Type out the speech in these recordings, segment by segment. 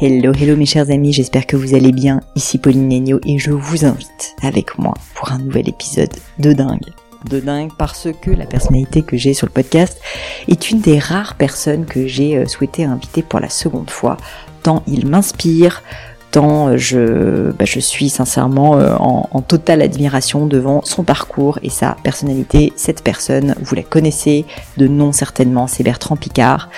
Hello, hello mes chers amis, j'espère que vous allez bien. Ici Pauline Negno et je vous invite avec moi pour un nouvel épisode de dingue. De dingue parce que la personnalité que j'ai sur le podcast est une des rares personnes que j'ai euh, souhaité inviter pour la seconde fois, tant il m'inspire, tant je, bah, je suis sincèrement euh, en, en, totale admiration devant son parcours et sa personnalité. Cette personne, vous la connaissez de nom certainement, c'est Bertrand Picard.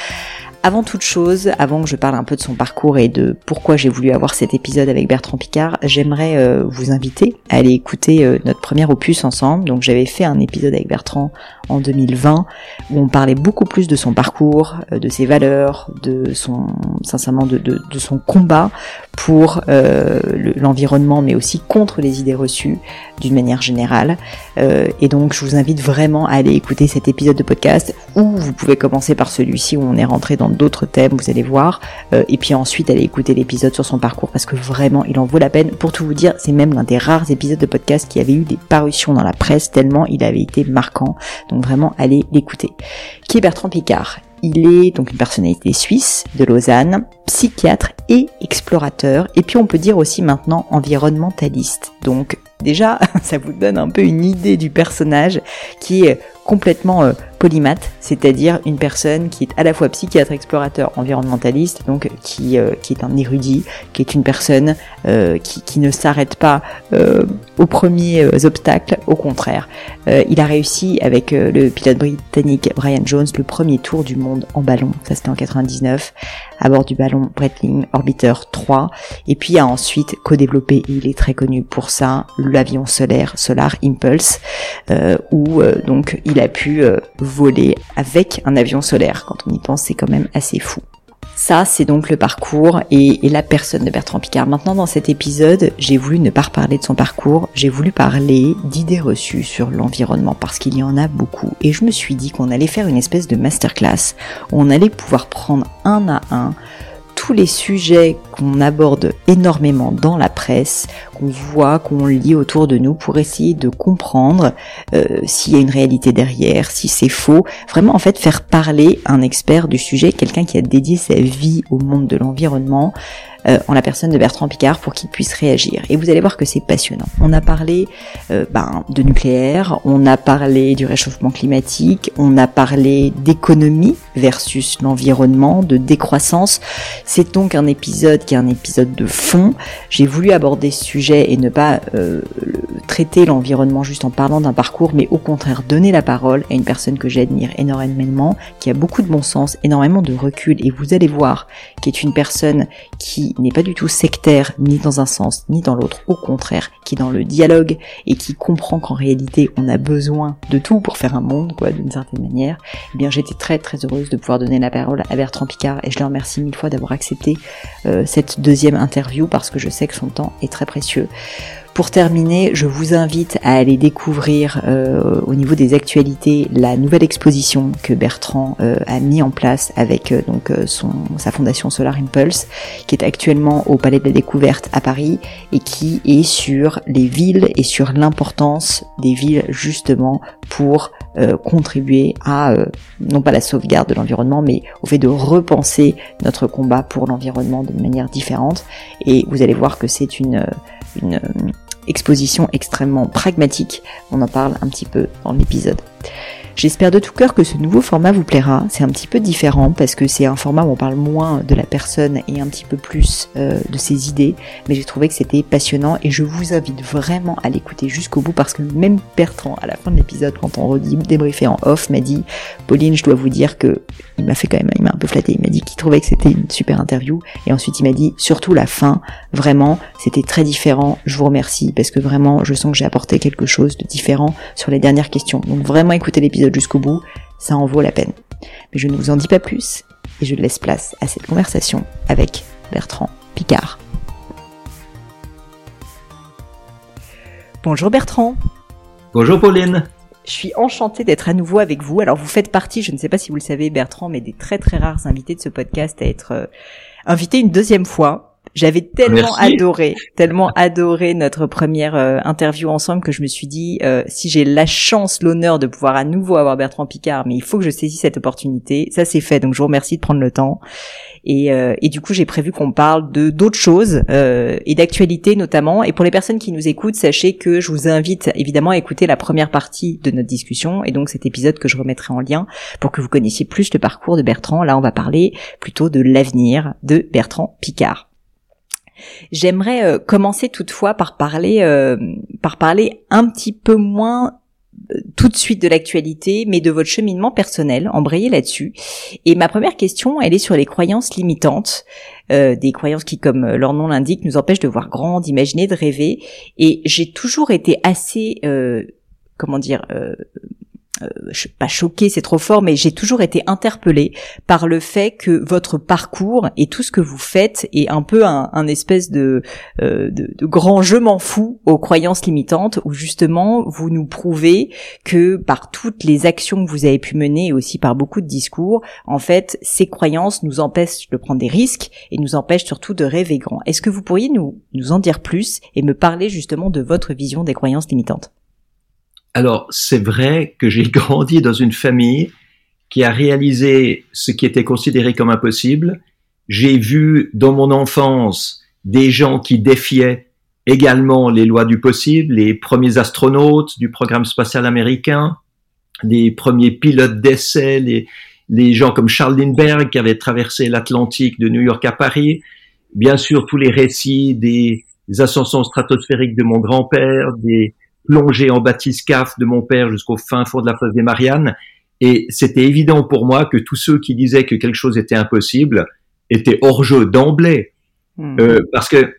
Avant toute chose, avant que je parle un peu de son parcours et de pourquoi j'ai voulu avoir cet épisode avec Bertrand Picard, j'aimerais euh, vous inviter à aller écouter euh, notre premier opus ensemble. Donc j'avais fait un épisode avec Bertrand en 2020 où on parlait beaucoup plus de son parcours, euh, de ses valeurs, de son sincèrement de, son combat pour l'environnement, mais aussi contre les idées reçues d'une manière générale. et donc je vous invite vraiment à aller écouter cet épisode de podcast où vous pouvez commencer par celui-ci où on est rentré dans d'autres thèmes, vous allez voir. Euh, et puis ensuite, allez écouter l'épisode sur son parcours parce que vraiment, il en vaut la peine. Pour tout vous dire, c'est même l'un des rares épisodes de podcast qui avait eu des parutions dans la presse tellement il avait été marquant. Donc vraiment, allez l'écouter. Qui est Bertrand Picard il est donc une personnalité suisse de Lausanne, psychiatre et explorateur, et puis on peut dire aussi maintenant environnementaliste. Donc déjà, ça vous donne un peu une idée du personnage qui est complètement euh, polymathe, c'est-à-dire une personne qui est à la fois psychiatre, explorateur, environnementaliste, donc qui, euh, qui est un érudit, qui est une personne euh, qui, qui, ne s'arrête pas euh, aux premiers obstacles, au contraire. Il a réussi avec le pilote britannique Brian Jones le premier tour du monde en ballon, ça c'était en 99, à bord du ballon Breitling Orbiter 3, et puis a ensuite co-développé, il est très connu pour ça, l'avion solaire Solar Impulse, où donc il a pu voler avec un avion solaire. Quand on y pense, c'est quand même assez fou. Ça, c'est donc le parcours et, la personne de Bertrand Picard. Maintenant, dans cet épisode, j'ai voulu ne pas reparler de son parcours, j'ai voulu parler d'idées reçues sur l'environnement parce qu'il y en a beaucoup. Et je me suis dit qu'on allait faire une espèce de masterclass où on allait pouvoir prendre un à un tous les sujets qu'on aborde énormément dans la presse, qu'on voit, qu'on lit autour de nous pour essayer de comprendre euh, s'il y a une réalité derrière, si c'est faux. Vraiment, en fait, faire parler un expert du sujet, quelqu'un qui a dédié sa vie au monde de l'environnement, euh, en la personne de Bertrand Picard pour qu'il puisse réagir. Et vous allez voir que c'est passionnant. On a parlé euh, ben, de nucléaire, on a parlé du réchauffement climatique, on a parlé d'économie versus l'environnement, de décroissance. C'est donc un épisode qui est un épisode de fond. J'ai voulu aborder ce sujet et ne pas euh, traiter l'environnement juste en parlant d'un parcours, mais au contraire donner la parole à une personne que j'admire énormément, qui a beaucoup de bon sens, énormément de recul, et vous allez voir qui est une personne qui n'est pas du tout sectaire ni dans un sens ni dans l'autre, au contraire, qui est dans le dialogue et qui comprend qu'en réalité on a besoin de tout pour faire un monde, quoi, d'une certaine manière. Eh bien, j'étais très très heureuse de pouvoir donner la parole à Bertrand Picard et je le remercie mille fois d'avoir accepté euh, cette deuxième interview parce que je sais que son temps est très précieux. Pour terminer, je vous invite à aller découvrir euh, au niveau des actualités la nouvelle exposition que Bertrand euh, a mis en place avec euh, donc son sa fondation Solar Impulse, qui est actuellement au Palais de la Découverte à Paris et qui est sur les villes et sur l'importance des villes justement pour contribuer à non pas la sauvegarde de l'environnement, mais au fait de repenser notre combat pour l'environnement d'une manière différente. Et vous allez voir que c'est une une exposition extrêmement pragmatique. On en parle un petit peu dans l'épisode. J'espère de tout cœur que ce nouveau format vous plaira. C'est un petit peu différent parce que c'est un format où on parle moins de la personne et un petit peu plus euh, de ses idées. Mais j'ai trouvé que c'était passionnant et je vous invite vraiment à l'écouter jusqu'au bout parce que même Bertrand, à la fin de l'épisode, quand on débriefé en off, m'a dit Pauline, je dois vous dire que il m'a fait quand même, il m'a un peu flatté. Il m'a dit qu'il trouvait que c'était une super interview et ensuite il m'a dit surtout la fin, vraiment, c'était très différent. Je vous remercie parce que vraiment, je sens que j'ai apporté quelque chose de différent sur les dernières questions. Donc vraiment écoutez l'épisode jusqu'au bout, ça en vaut la peine. Mais je ne vous en dis pas plus et je laisse place à cette conversation avec Bertrand Picard. Bonjour Bertrand. Bonjour Pauline. Je suis enchantée d'être à nouveau avec vous. Alors vous faites partie, je ne sais pas si vous le savez Bertrand, mais des très très rares invités de ce podcast à être euh, invité une deuxième fois. J'avais tellement adoré, tellement adoré notre première euh, interview ensemble que je me suis dit, euh, si j'ai la chance, l'honneur de pouvoir à nouveau avoir Bertrand Picard, mais il faut que je saisisse cette opportunité. Ça c'est fait, donc je vous remercie de prendre le temps. Et, euh, et du coup, j'ai prévu qu'on parle de d'autres choses et d'actualité notamment. Et pour les personnes qui nous écoutent, sachez que je vous invite évidemment à écouter la première partie de notre discussion et donc cet épisode que je remettrai en lien pour que vous connaissiez plus le parcours de Bertrand. Là, on va parler plutôt de l'avenir de Bertrand Picard. J'aimerais euh, commencer toutefois par parler, euh, par parler un petit peu moins euh, tout de suite de l'actualité, mais de votre cheminement personnel, embrayer là-dessus. Et ma première question, elle est sur les croyances limitantes, des croyances qui, comme leur nom l'indique, nous empêchent de voir grand, d'imaginer, de rêver. Et j'ai toujours été assez, comment dire, pas choquée, c'est trop fort, mais j'ai toujours été interpellée par le fait que votre parcours et tout ce que vous faites est un peu un, espèce de, euh, de, de, grand je m'en fous aux croyances limitantes, où justement vous nous prouvez que par toutes les actions que vous avez pu mener et aussi par beaucoup de discours, en fait, ces croyances nous empêchent de prendre des risques et nous empêchent surtout de rêver grand. Est-ce que vous pourriez nous, nous en dire plus et me parler justement de votre vision des croyances limitantes? Alors, c'est vrai que j'ai grandi dans une famille qui a réalisé ce qui était considéré comme impossible. J'ai vu dans mon enfance des gens qui défiaient également les lois du possible, les premiers astronautes du programme spatial américain, les premiers pilotes d'essai, les, gens comme Charles Lindbergh qui avaient traversé l'Atlantique de New York à Paris, bien sûr tous les récits des ascensions stratosphériques de mon grand-père, des, plongé en bathyscaphe de mon père jusqu'au fin fond de la fosse des Mariannes. Et c'était évident pour moi que tous ceux qui disaient que quelque chose était impossible étaient hors jeu d'emblée. Hmm. Euh, parce que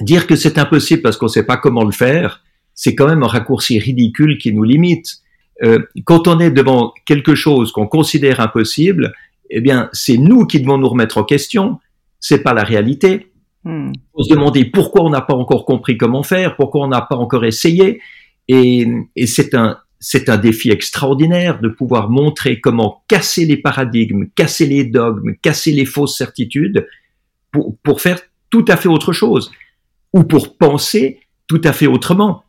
dire que c'est impossible parce qu'on ne sait pas comment le faire, c'est quand même un raccourci ridicule qui nous limite. Euh, quand on est devant quelque chose qu'on considère impossible, eh bien, c'est nous qui devons nous remettre en question. C'est pas la réalité. Hmm. On se demander pourquoi on n'a pas encore compris comment faire, pourquoi on n'a pas encore essayé. Et, et c'est un, c'est un défi extraordinaire de pouvoir montrer comment casser les paradigmes, casser les dogmes, casser les fausses certitudes pour, pour faire tout à fait autre chose ou pour penser tout à fait autrement.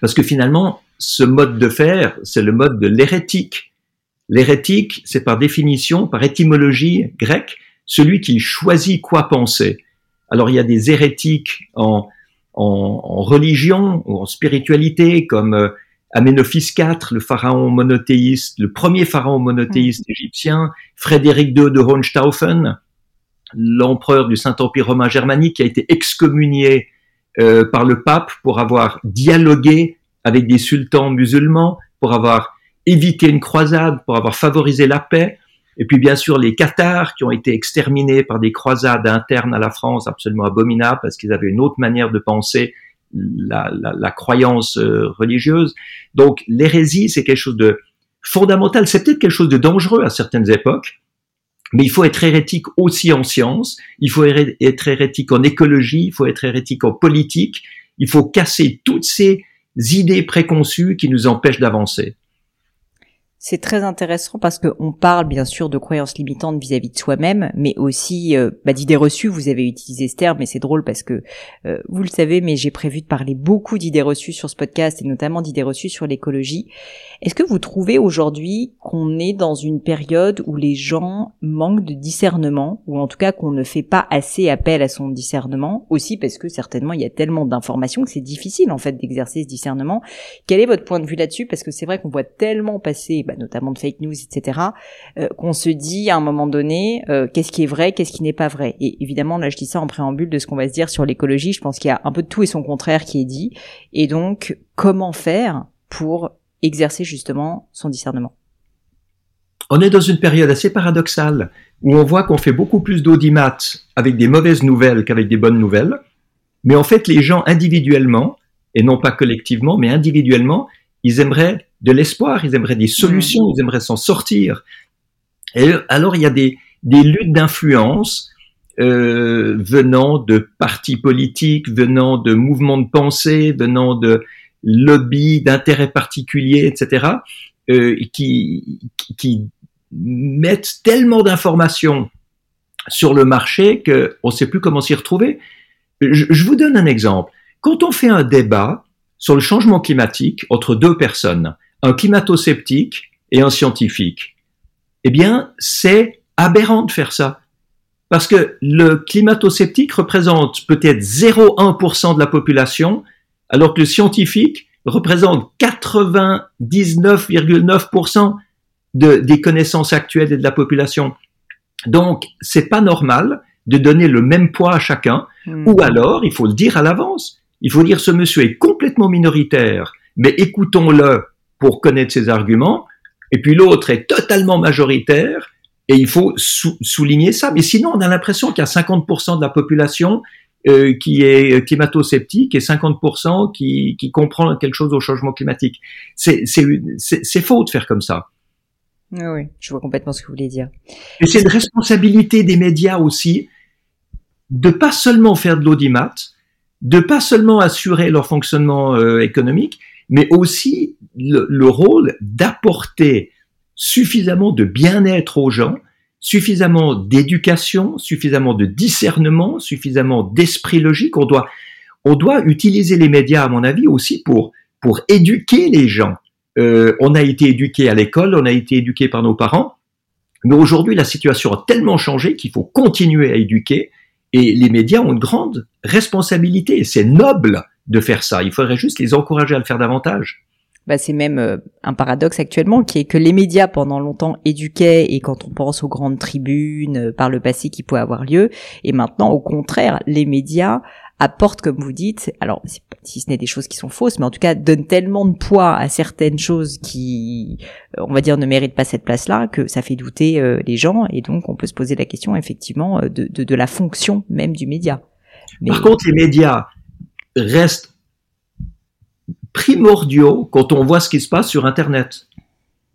Parce que finalement, ce mode de faire, c'est le mode de l'hérétique. L'hérétique, c'est par définition, par étymologie grecque, celui qui choisit quoi penser. Alors il y a des hérétiques en, en, religion ou en spiritualité comme euh, Aménophis IV, le pharaon monothéiste, le premier pharaon monothéiste mm. égyptien, Frédéric II de Hohenstaufen, l'empereur du Saint-Empire romain germanique qui a été excommunié euh, par le pape pour avoir dialogué avec des sultans musulmans, pour avoir évité une croisade, pour avoir favorisé la paix. Et puis bien sûr les Cathares qui ont été exterminés par des croisades internes à la France absolument abominables parce qu'ils avaient une autre manière de penser la, la, croyance euh, religieuse. Donc l'hérésie c'est quelque chose de fondamental, c'est peut-être quelque chose de dangereux à certaines époques, mais il faut être hérétique aussi en sciences, il faut être hérétique en écologie, il faut être hérétique en politique, il faut casser toutes ces idées préconçues qui nous empêchent d'avancer. C'est très intéressant parce qu'on parle bien sûr de croyances limitantes vis-à-vis de soi-même, mais aussi euh, bah, d'idées reçues. Vous avez utilisé ce terme, mais c'est drôle parce que euh, vous le savez, mais j'ai prévu de parler beaucoup d'idées reçues sur ce podcast et notamment d'idées reçues sur l'écologie. Est-ce que vous trouvez aujourd'hui qu'on est dans une période où les gens manquent de discernement, ou en tout cas qu'on ne fait pas assez appel à son discernement, aussi parce que certainement il y a tellement d'informations que c'est difficile en fait d'exercer ce discernement. Quel est votre point de vue là-dessus? Parce que c'est vrai qu'on voit tellement passer bah, notamment de fake news, etc., euh, qu'on se dit à un moment donné, euh, qu'est-ce qui est vrai, qu'est-ce qui n'est pas vrai. Et évidemment, là, je dis ça en préambule de ce qu'on va se dire sur l'écologie. Je pense qu'il y a un peu de tout et son contraire qui est dit. Et donc, comment faire pour exercer justement son discernement? On est dans une période assez paradoxale où on voit qu'on fait beaucoup plus d'audimat avec des mauvaises nouvelles qu'avec des bonnes nouvelles. Mais en fait, les gens individuellement, et non pas collectivement, mais individuellement, ils aimeraient de l'espoir, ils aimeraient des solutions, ils aimeraient s'en sortir. Et alors il y a des, des luttes d'influence euh, venant de partis politiques, venant de mouvements de pensée, venant de lobbies, d'intérêts particuliers, etc., euh, qui, qui mettent tellement d'informations sur le marché qu'on ne sait plus comment s'y retrouver. Je, je, vous donne un exemple. Quand on fait un débat sur le changement climatique entre deux personnes, un climato-sceptique et un scientifique. Eh bien, c'est aberrant de faire ça. Parce que le climato-sceptique représente peut-être 0,1% de la population, alors que le scientifique représente 99,9% de, des connaissances actuelles et de la population. Donc, c'est pas normal de donner le même poids à chacun, hmm. ou alors, il faut le dire à l'avance. Il faut dire ce monsieur est complètement minoritaire, mais écoutons-le pour connaître ses arguments, et puis l'autre est totalement majoritaire, et il faut souligner ça. Mais sinon, on a l'impression qu'il y a 50% de la population euh, qui est climato-sceptique et 50% qui, qui comprend quelque chose au changement climatique. C'est faux de faire comme ça. Oui, oui, je vois complètement ce que vous voulez dire. Et c'est une responsabilité des médias aussi de pas seulement faire de l'audimat, de pas seulement assurer leur fonctionnement euh, économique, mais aussi le, rôle d'apporter suffisamment de bien-être aux gens, suffisamment d'éducation, suffisamment de discernement, suffisamment d'esprit logique. On doit, on doit utiliser les médias, à mon avis, aussi pour, pour éduquer les gens. Euh, on a été éduqué à l'école, on a été éduqué par nos parents, mais aujourd'hui, la situation a tellement changé qu'il faut continuer à éduquer, et les médias ont une grande responsabilité. C'est noble de faire ça. Il faudrait juste les encourager à le faire davantage. Bah, c'est même euh, un paradoxe actuellement qui est que les médias pendant longtemps éduquaient et quand on pense aux grandes tribunes euh, par le passé qui pouvaient avoir lieu et maintenant au contraire les médias apportent comme vous dites alors si ce n'est des choses qui sont fausses mais en tout cas donnent tellement de poids à certaines choses qui euh, on va dire ne méritent pas cette place là que ça fait douter les gens et donc on peut se poser la question effectivement de, de, de la fonction même du média. Par contre les médias restent primordiaux quand on voit ce qui se passe sur Internet.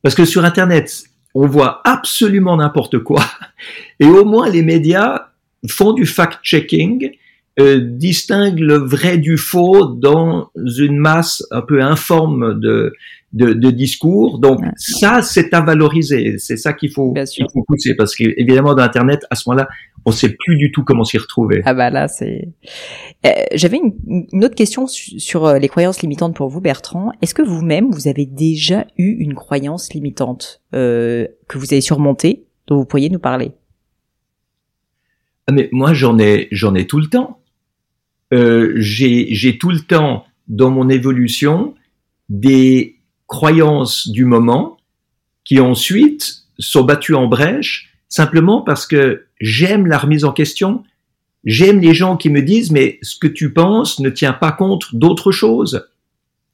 Parce que sur Internet, on voit absolument n'importe quoi. Et au moins, les médias font du fact-checking, euh, distinguent le vrai du faux dans une masse un peu informe de, de, de discours. Donc ça, c'est à valoriser. C'est ça qu'il faut, faut pousser. Parce qu'évidemment, dans Internet, à ce moment-là, on sait plus du tout comment s'y retrouver. Ah bah là, c'est. Euh, J'avais une, une, autre question sur euh, les croyances limitantes pour vous, Bertrand. Est-ce que vous-même, vous avez déjà eu une croyance limitante euh, que vous avez surmontée, dont vous pourriez nous parler? Ah mais moi, j'en ai, j'en ai tout le temps. Euh, J'ai tout le temps dans mon évolution des croyances du moment qui ensuite sont battues en brèche simplement parce que j'aime la remise en question, j'aime les gens qui me disent mais ce que tu penses ne tient pas compte d'autre chose.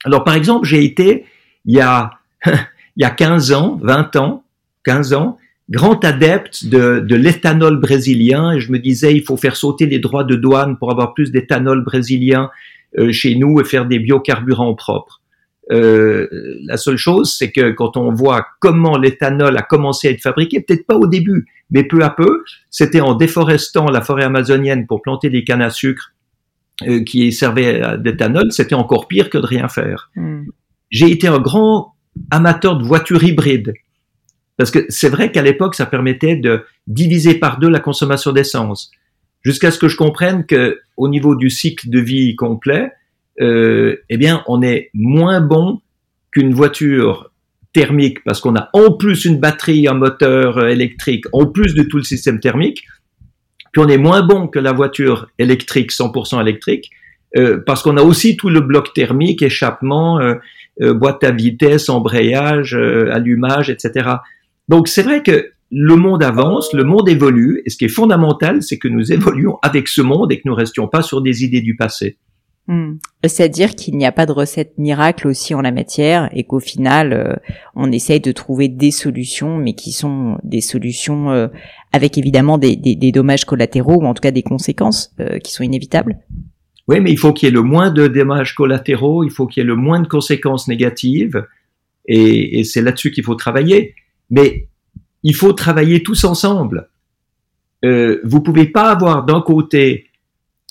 Alors par exemple, j'ai été il y a il y a 15 ans, 20 ans, 15 ans, grand adepte de, de l'éthanol brésilien et je me disais il faut faire sauter les droits de douane pour avoir plus d'éthanol brésilien euh, chez nous et faire des biocarburants propres. Euh, la seule chose, c'est que quand on voit comment l'éthanol a commencé à être fabriqué, peut-être pas au début, mais peu à peu, c'était en déforestant la forêt amazonienne pour planter des cannes à sucre euh, qui servaient d'éthanol, c'était encore pire que de rien faire. Hmm. J'ai été un grand amateur de voitures hybrides. Parce que c'est vrai qu'à l'époque, ça permettait de diviser par deux la consommation d'essence. Jusqu'à ce que je comprenne que au niveau du cycle de vie complet, euh, eh bien, on est moins bon qu'une voiture thermique parce qu'on a en plus une batterie, un moteur euh, électrique, en plus de tout le système thermique. Puis on est moins bon que la voiture électrique, 100% électrique, euh, parce qu'on a aussi tout le bloc thermique, échappement, euh, euh boîte à vitesse, embrayage, euh, allumage, etc. Donc c'est vrai que le monde avance, le monde évolue, et ce qui est fondamental, c'est que nous évoluons avec ce monde et que nous restions pas sur des idées du passé. Hmm. C'est-à-dire qu'il n'y a pas de recette miracle aussi en la matière et qu'au final, euh, on essaye de trouver des solutions, mais qui sont des solutions euh, avec évidemment des, des, des, dommages collatéraux ou en tout cas des conséquences euh, qui sont inévitables. Oui, mais il faut qu'il y ait le moins de dommages collatéraux, il faut qu'il y ait le moins de conséquences négatives, et, et c'est là-dessus qu'il faut travailler. Mais il faut travailler tous ensemble. Euh, vous pouvez pas avoir d'un côté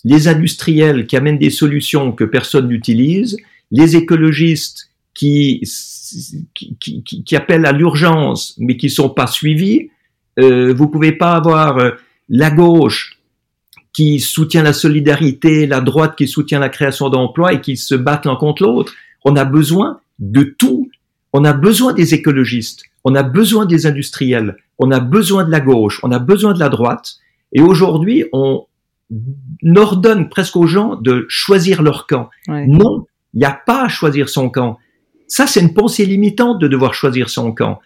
les industriels qui amènent des solutions que personne n'utilise, les écologistes qui, qui, appellent à l'urgence mais qui sont pas suivis. Euh, vous pouvez pas avoir euh, la gauche qui soutient la solidarité, la droite qui soutient la création d'emplois et qui se battent l'un contre l'autre. On a besoin de tout. On a besoin des écologistes, on a besoin des industriels, on a besoin de la gauche, on a besoin de la droite. Et aujourd'hui, on, ordonne presque aux gens de choisir leur camp. Ouais. Non, il n'y a pas à choisir son camp. Ça, c'est une pensée limitante de devoir choisir son camp.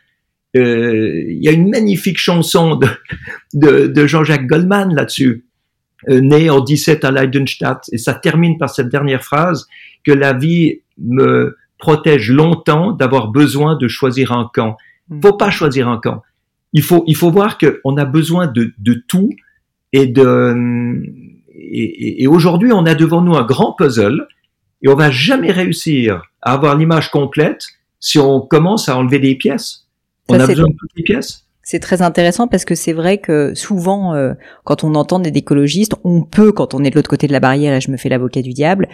Euh, Il y a une magnifique chanson de, de, de Jean-Jacques Goldman là-dessus, euh, né en 17 à Leidenstadt, et ça termine par cette dernière phrase que la vie me protège longtemps d'avoir besoin de choisir un camp. Mm. Faut pas choisir un camp. Il faut, il faut voir qu'on a besoin de, de tout et de et, et aujourd'hui on a devant nous un grand puzzle et on va jamais réussir à avoir l'image complète si on commence à enlever des pièces. On a besoin de toutes les pièces. C'est très intéressant parce que c'est vrai que souvent, euh, quand on entend des écologistes, on peut, quand on est de l'autre côté de la barrière, et je me fais l'avocat du diable,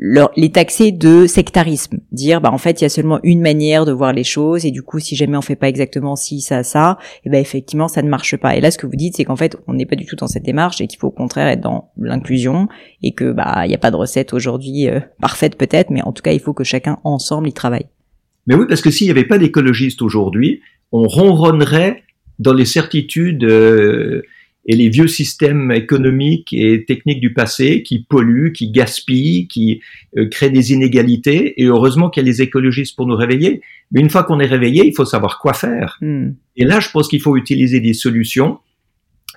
leur, les taxer de sectarisme, dire bah en fait il y a seulement une manière de voir les choses et du coup si jamais on fait pas exactement ci ça ça, et ben effectivement ça ne marche pas. Et là ce que vous dites c'est qu'en fait on n'est pas du tout dans cette démarche et qu'il faut au contraire être dans l'inclusion et que bah il n'y a pas de recette aujourd'hui euh, parfaite peut-être, mais en tout cas il faut que chacun ensemble y travaille. Mais oui, parce que s'il n'y avait pas d'écologistes aujourd'hui, on ronronnerait dans les certitudes euh, et les vieux systèmes économiques et techniques du passé qui polluent, qui gaspillent, qui euh, créent des inégalités. Et heureusement qu'il y a les écologistes pour nous réveiller. Mais une fois qu'on est réveillé, il faut savoir quoi faire. Hmm. Et là, je pense qu'il faut utiliser des solutions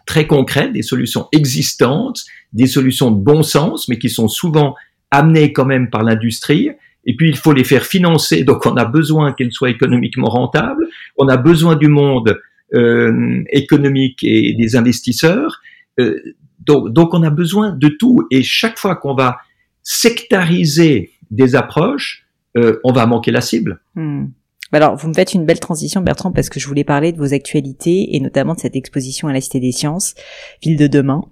très concrètes, des solutions existantes, des solutions de bon sens, mais qui sont souvent amenées quand même par l'industrie. Et puis, il faut les faire financer. Donc, on a besoin qu'elles soient économiquement rentables. On a besoin du monde euh, économique et des investisseurs. Euh, donc, donc, on a besoin de tout. Et chaque fois qu'on va sectariser des approches, euh, on va manquer la cible. Hmm. Alors, vous me faites une belle transition, Bertrand, parce que je voulais parler de vos actualités et notamment de cette exposition à la Cité des Sciences, Ville de demain,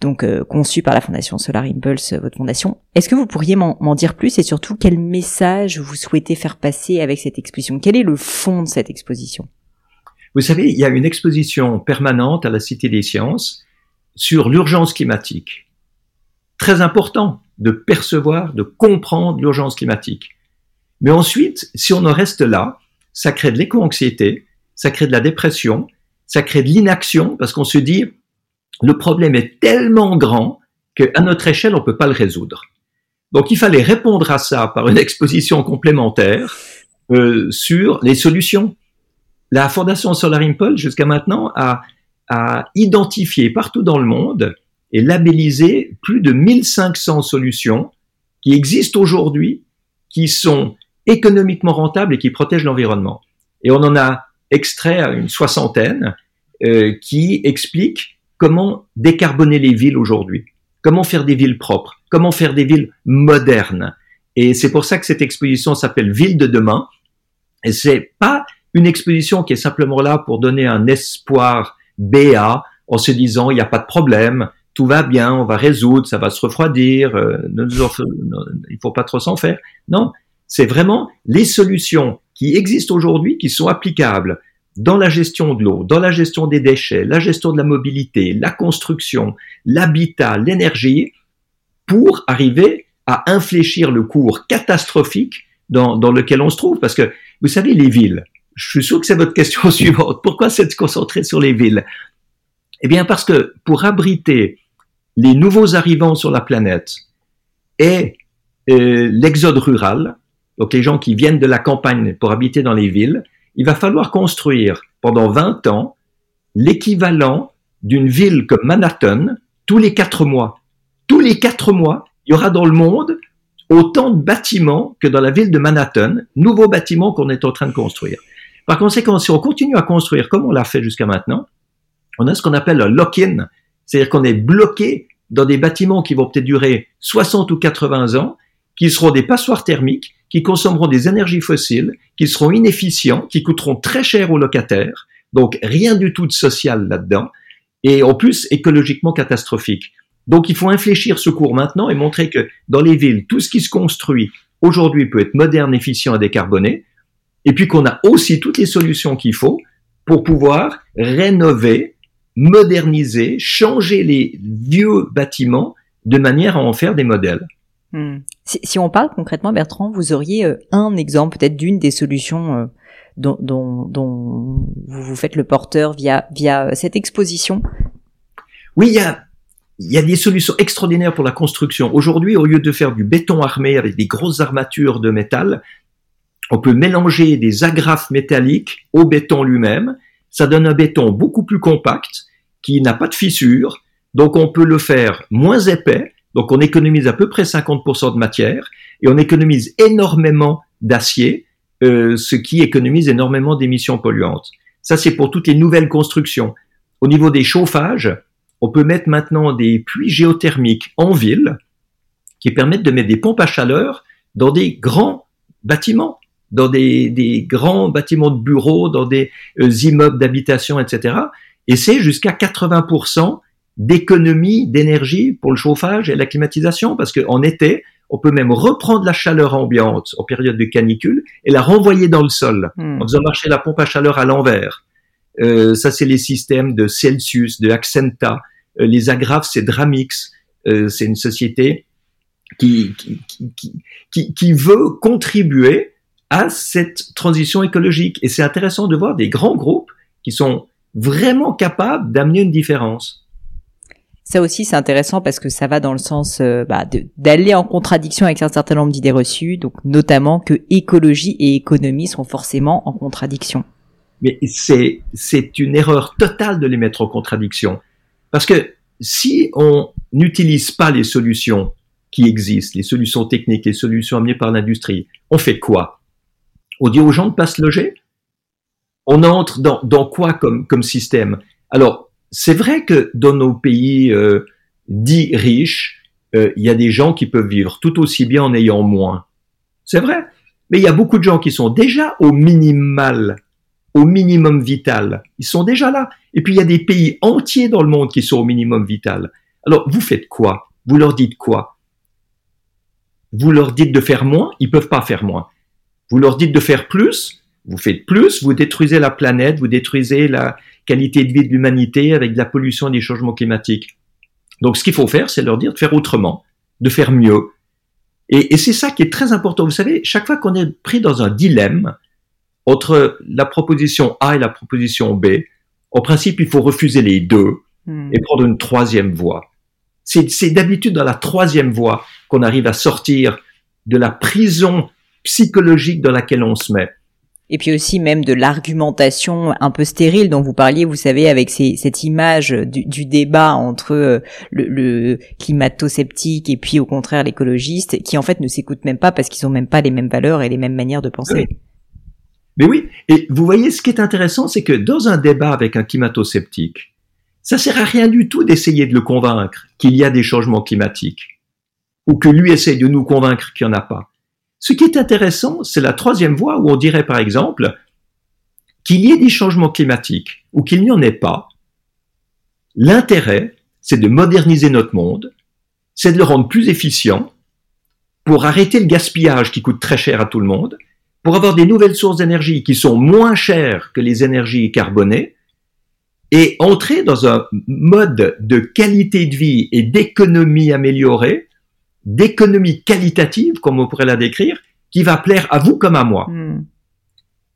donc euh, conçue par la Fondation Solar Impulse, euh, votre fondation. Est-ce que vous pourriez m'en dire plus et surtout quel message vous souhaitez faire passer avec cette exposition? Quel est le fond de cette exposition? Vous savez, il y a une exposition permanente à la Cité des Sciences sur l'urgence climatique. Très important de percevoir, de comprendre l'urgence climatique. Mais ensuite, si on en reste là, ça crée de l'éco-anxiété, ça crée de la dépression, ça crée de l'inaction parce qu'on se dit le problème est tellement grand qu'à notre échelle, on peut pas le résoudre. Donc, il fallait répondre à ça par une exposition complémentaire euh, sur les solutions. La Fondation Solar Impulse, jusqu'à maintenant, a, identifié partout dans le monde et labellisé plus de 1500 solutions qui existent aujourd'hui, qui sont économiquement rentables et qui protègent l'environnement. Et on en a extrait une soixantaine euh, qui expliquent comment décarboner les villes aujourd'hui, comment faire des villes propres, comment faire des villes modernes. Et c'est pour ça que cette exposition s'appelle Ville de demain. Et c'est pas une exposition qui est simplement là pour donner un espoir béat en se disant il n'y a pas de problème, tout va bien, on va résoudre, ça va se refroidir, euh, ne faut pas trop s'en faire. Non, c'est vraiment les solutions qui existent aujourd'hui, qui sont applicables dans la gestion de l'eau, dans la gestion des déchets, la gestion de la mobilité, la construction, l'habitat, l'énergie, pour arriver à infléchir le cours catastrophique dans, dans, lequel on se trouve. Parce que, vous savez, les villes, je suis sûr que c'est votre question suivante. Pourquoi s'être concentré sur les villes? Eh bien, parce que pour abriter les nouveaux arrivants sur la planète et euh, l'exode rural, donc les gens qui viennent de la campagne pour habiter dans les villes, il va falloir construire pendant 20 ans l'équivalent d'une ville comme Manhattan tous les quatre mois. Tous les quatre mois, il y aura dans le monde autant de bâtiments que dans la ville de Manhattan, nouveaux bâtiments qu'on est en train de construire. Par conséquent, si on continue à construire comme on l'a fait jusqu'à maintenant, on a ce qu'on appelle un lock-in, c'est-à-dire qu'on est bloqué dans des bâtiments qui vont peut-être durer 60 ou 80 ans, qui seront des passoires thermiques, qui consommeront des énergies fossiles, qui seront inefficients, qui coûteront très cher aux locataires, donc rien du tout de social là-dedans, et en plus écologiquement catastrophique. Donc il faut infléchir ce cours maintenant et montrer que dans les villes, tout ce qui se construit aujourd'hui peut être moderne, efficient et décarboné, et puis qu'on a aussi toutes les solutions qu'il faut pour pouvoir rénover, moderniser, changer les vieux bâtiments de manière à en faire des modèles. Hmm. Si, on parle concrètement, Bertrand, vous auriez euh, un exemple peut-être d'une des solutions euh, dont, dont, vous vous faites le porteur via, via euh, cette exposition? Oui, il y a, il y a des solutions extraordinaires pour la construction. Aujourd'hui, au lieu de faire du béton armé avec des grosses armatures de métal, on peut mélanger des agrafes métalliques au béton lui-même. Ça donne un béton beaucoup plus compact, qui n'a pas de fissures. Donc on peut le faire moins épais. Donc on économise à peu près 50% de matière et on économise énormément d'acier, euh, ce qui économise énormément d'émissions polluantes. Ça c'est pour toutes les nouvelles constructions. Au niveau des chauffages, on peut mettre maintenant des puits géothermiques en ville qui permettent de mettre des pompes à chaleur dans des grands bâtiments, dans des, grands bâtiments de bureaux, dans des euh, immeubles d'habitation, etc. Et c'est jusqu'à 80% d'économie d'énergie pour le chauffage et la climatisation, parce qu'en été, on peut même reprendre la chaleur ambiante en période de canicule et la renvoyer dans le sol hmm. en faisant marcher la pompe à chaleur à l'envers. Euh, ça, c'est les systèmes de Celsius, de Accenta, euh, les agrafes, c'est Dramix. Euh, c'est une société qui, qui, qui, veut contribuer à cette transition écologique. Et c'est intéressant de voir des grands groupes qui sont vraiment capables d'amener une différence. Ça aussi, c'est intéressant parce que ça va dans le sens euh, bah, d'aller en contradiction avec un certain nombre d'idées reçues, donc notamment que écologie et économie sont forcément en contradiction. Mais c'est c'est une erreur totale de les mettre en contradiction. Parce que si on n'utilise pas les solutions qui existent, les solutions techniques, les solutions amenées par l'industrie, on fait quoi? On dit aux gens de pas se loger? On entre dans, dans quoi comme, comme système? Alors, c'est vrai que dans nos pays euh, dits riches, euh, il y a des gens qui peuvent vivre tout aussi bien en ayant moins. C'est vrai? Mais il y a beaucoup de gens qui sont déjà au minimal au minimum vital. Ils sont déjà là. Et puis il y a des pays entiers dans le monde qui sont au minimum vital. Alors vous faites quoi? Vous leur dites quoi? Vous leur dites de faire moins? Ils peuvent pas faire moins. Vous leur dites de faire plus Vous faites plus, vous détruisez la planète, vous détruisez la qualité de vie de l'humanité avec de la pollution et des changements climatiques. Donc ce qu'il faut faire, c'est leur dire de faire autrement, de faire mieux. Et, et c'est ça qui est très important. Vous savez, chaque fois qu'on est pris dans un dilemme, entre la proposition A et la proposition B, au principe, il faut refuser les deux hmm. et prendre une troisième voie. C'est d'habitude dans la troisième voie qu'on arrive à sortir de la prison psychologique dans laquelle on se met. Et puis aussi même de l'argumentation un peu stérile dont vous parliez, vous savez, avec cette image du, débat entre euh, le, le climato-sceptique et puis au contraire l'écologiste, qui en fait ne s'écoutent même pas parce qu'ils ont même pas les mêmes valeurs et les mêmes manières de penser. Mais oui, et vous voyez, ce qui est intéressant, c'est que dans un débat avec un climato-sceptique, ça sert à rien du tout d'essayer de le convaincre qu'il y a des changements climatiques, ou que lui essaye de nous convaincre qu'il n'y en a pas. Ce qui est intéressant, c'est la troisième voie où on dirait par exemple qu'il y ait des changements climatiques ou qu'il n'y en ait pas. L'intérêt, c'est de moderniser notre monde, c'est de le rendre plus efficient pour arrêter le gaspillage qui coûte très cher à tout le monde, pour avoir des nouvelles sources d'énergie qui sont moins chères que les énergies carbonées et entrer dans un mode de qualité de vie et d'économie améliorée, d'économie qualitative, comme on pourrait la décrire, qui va plaire à vous comme à moi. Hmm.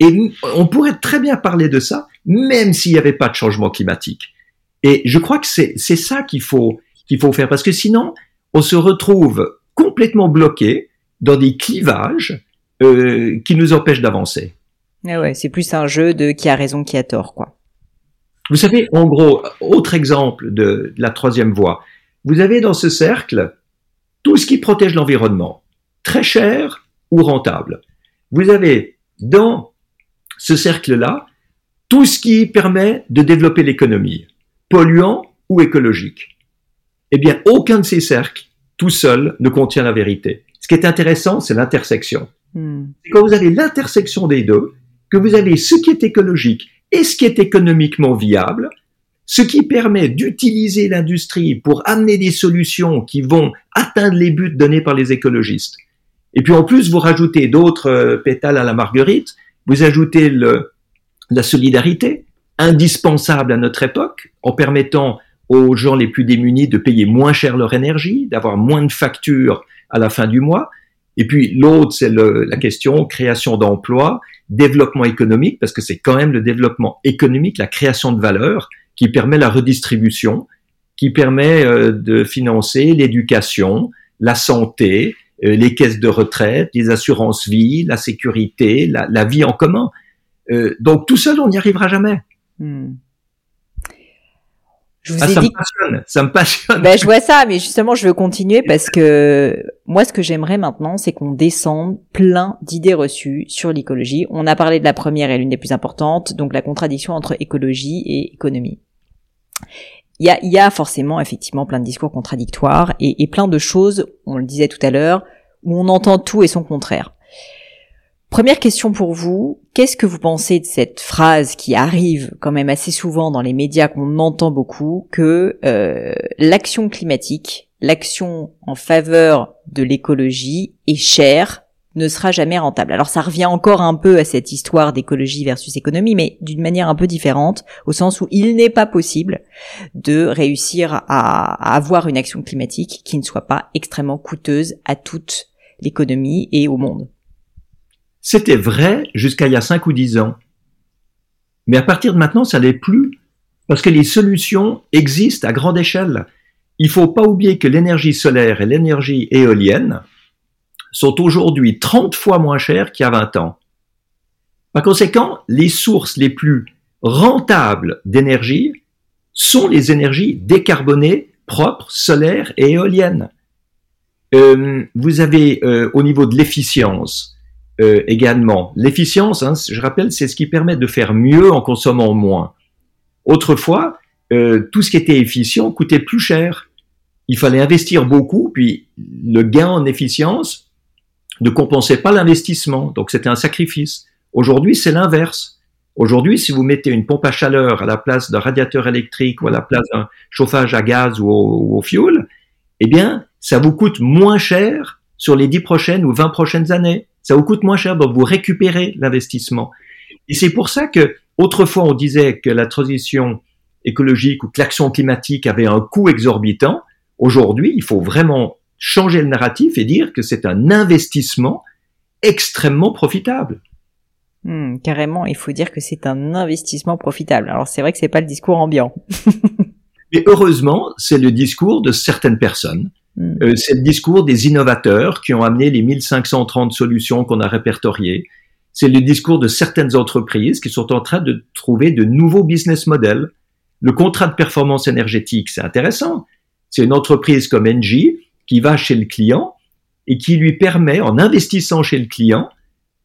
Et on pourrait très bien parler de ça, même s'il n'y avait pas de changement climatique. Et je crois que c'est ça qu'il faut, qu'il faut faire, parce que sinon, on se retrouve complètement bloqué dans des clivages euh, qui nous empêchent d'avancer. Ah ouais, c'est plus un jeu de qui a raison, qui a tort, quoi. Vous savez, en gros, autre exemple de, de la troisième voie. Vous avez dans ce cercle tout ce qui protège l'environnement, très cher ou rentable. Vous avez dans ce cercle-là tout ce qui permet de développer l'économie, polluant ou écologique. Eh bien, aucun de ces cercles, tout seul, ne contient la vérité. Ce qui est intéressant, c'est l'intersection. Hmm. quand vous avez l'intersection des deux, que vous avez ce qui est écologique et ce qui est économiquement viable, ce qui permet d'utiliser l'industrie pour amener des solutions qui vont atteindre les buts donnés par les écologistes. Et puis en plus, vous rajoutez d'autres euh, pétales à la marguerite, vous ajoutez le, la solidarité, indispensable à notre époque, en permettant aux gens les plus démunis de payer moins cher leur énergie, d'avoir moins de factures à la fin du mois. Et puis l'autre, c'est la question création d'emplois, développement économique, parce que c'est quand même le développement économique, la création de valeur, qui permet la redistribution, qui permet euh, de financer l'éducation, la santé, euh, les caisses de retraite, les assurances vie, la sécurité, la, vie en commun. Euh, donc tout seul, on n'y arrivera jamais. Hmm. Je vous ah, ai ça dit... me passionne, ça me passionne. Ben, je vois ça, mais justement, je veux continuer parce que moi, ce que j'aimerais maintenant, c'est qu'on descende plein d'idées reçues sur l'écologie. On a parlé de la première et l'une des plus importantes, donc la contradiction entre écologie et économie. Il y a, il y a forcément effectivement plein de discours contradictoires et, et plein de choses, on le disait tout à l'heure, où on entend tout et son contraire. Première question pour vous, qu'est-ce que vous pensez de cette phrase qui arrive quand même assez souvent dans les médias qu'on entend beaucoup, que euh, l'action climatique, l'action en faveur de l'écologie est chère, ne sera jamais rentable? Alors ça revient encore un peu à cette histoire d'écologie versus économie, mais d'une manière un peu différente, au sens où il n'est pas possible de réussir à, avoir une action climatique qui ne soit pas extrêmement coûteuse à toute l'économie et au monde. C'était vrai jusqu'à il y a 5 ou 10 ans. Mais à partir de maintenant, ça l'est plus. Parce que les solutions existent à grande échelle. Il faut pas oublier que l'énergie solaire et l'énergie éolienne sont aujourd'hui 30 fois moins chères qu'il y a 20 ans. Par conséquent, les sources les plus rentables d'énergie sont les énergies décarbonées, propres, solaires et éoliennes. Euh, vous avez euh, au niveau de l'efficience, euh, également. L'efficience, hein, je rappelle, c'est ce qui permet de faire mieux en consommant moins. Autrefois, euh, tout ce qui était efficient coûtait plus cher. Il fallait investir beaucoup, puis le gain en efficience ne compensait pas l'investissement, donc c'était un sacrifice. Aujourd'hui, c'est l'inverse. Aujourd'hui, si vous mettez une pompe à chaleur à la place d'un radiateur électrique ou à la place d'un chauffage à gaz ou au, ou au fioul, eh bien, ça vous coûte moins cher sur les 10 prochaines ou 20 prochaines années ça vous coûte moins cher, donc vous récupérez l'investissement. Et c'est pour ça que autrefois on disait que la transition écologique ou que l'action climatique avait un coût exorbitant. Aujourd'hui, il faut vraiment changer le narratif et dire que c'est un investissement extrêmement profitable. Hmm, carrément, il faut dire que c'est un investissement profitable. Alors c'est vrai que c'est pas le discours ambiant. Mais heureusement, c'est le discours de certaines personnes Hmm. Euh, c'est le discours des innovateurs qui ont amené les 1530 solutions qu'on a répertoriées. C'est le discours de certaines entreprises qui sont en train de trouver de nouveaux business models. Le contrat de performance énergétique, c'est intéressant. C'est une entreprise comme Engie qui va chez le client et qui lui permet, en investissant chez le client,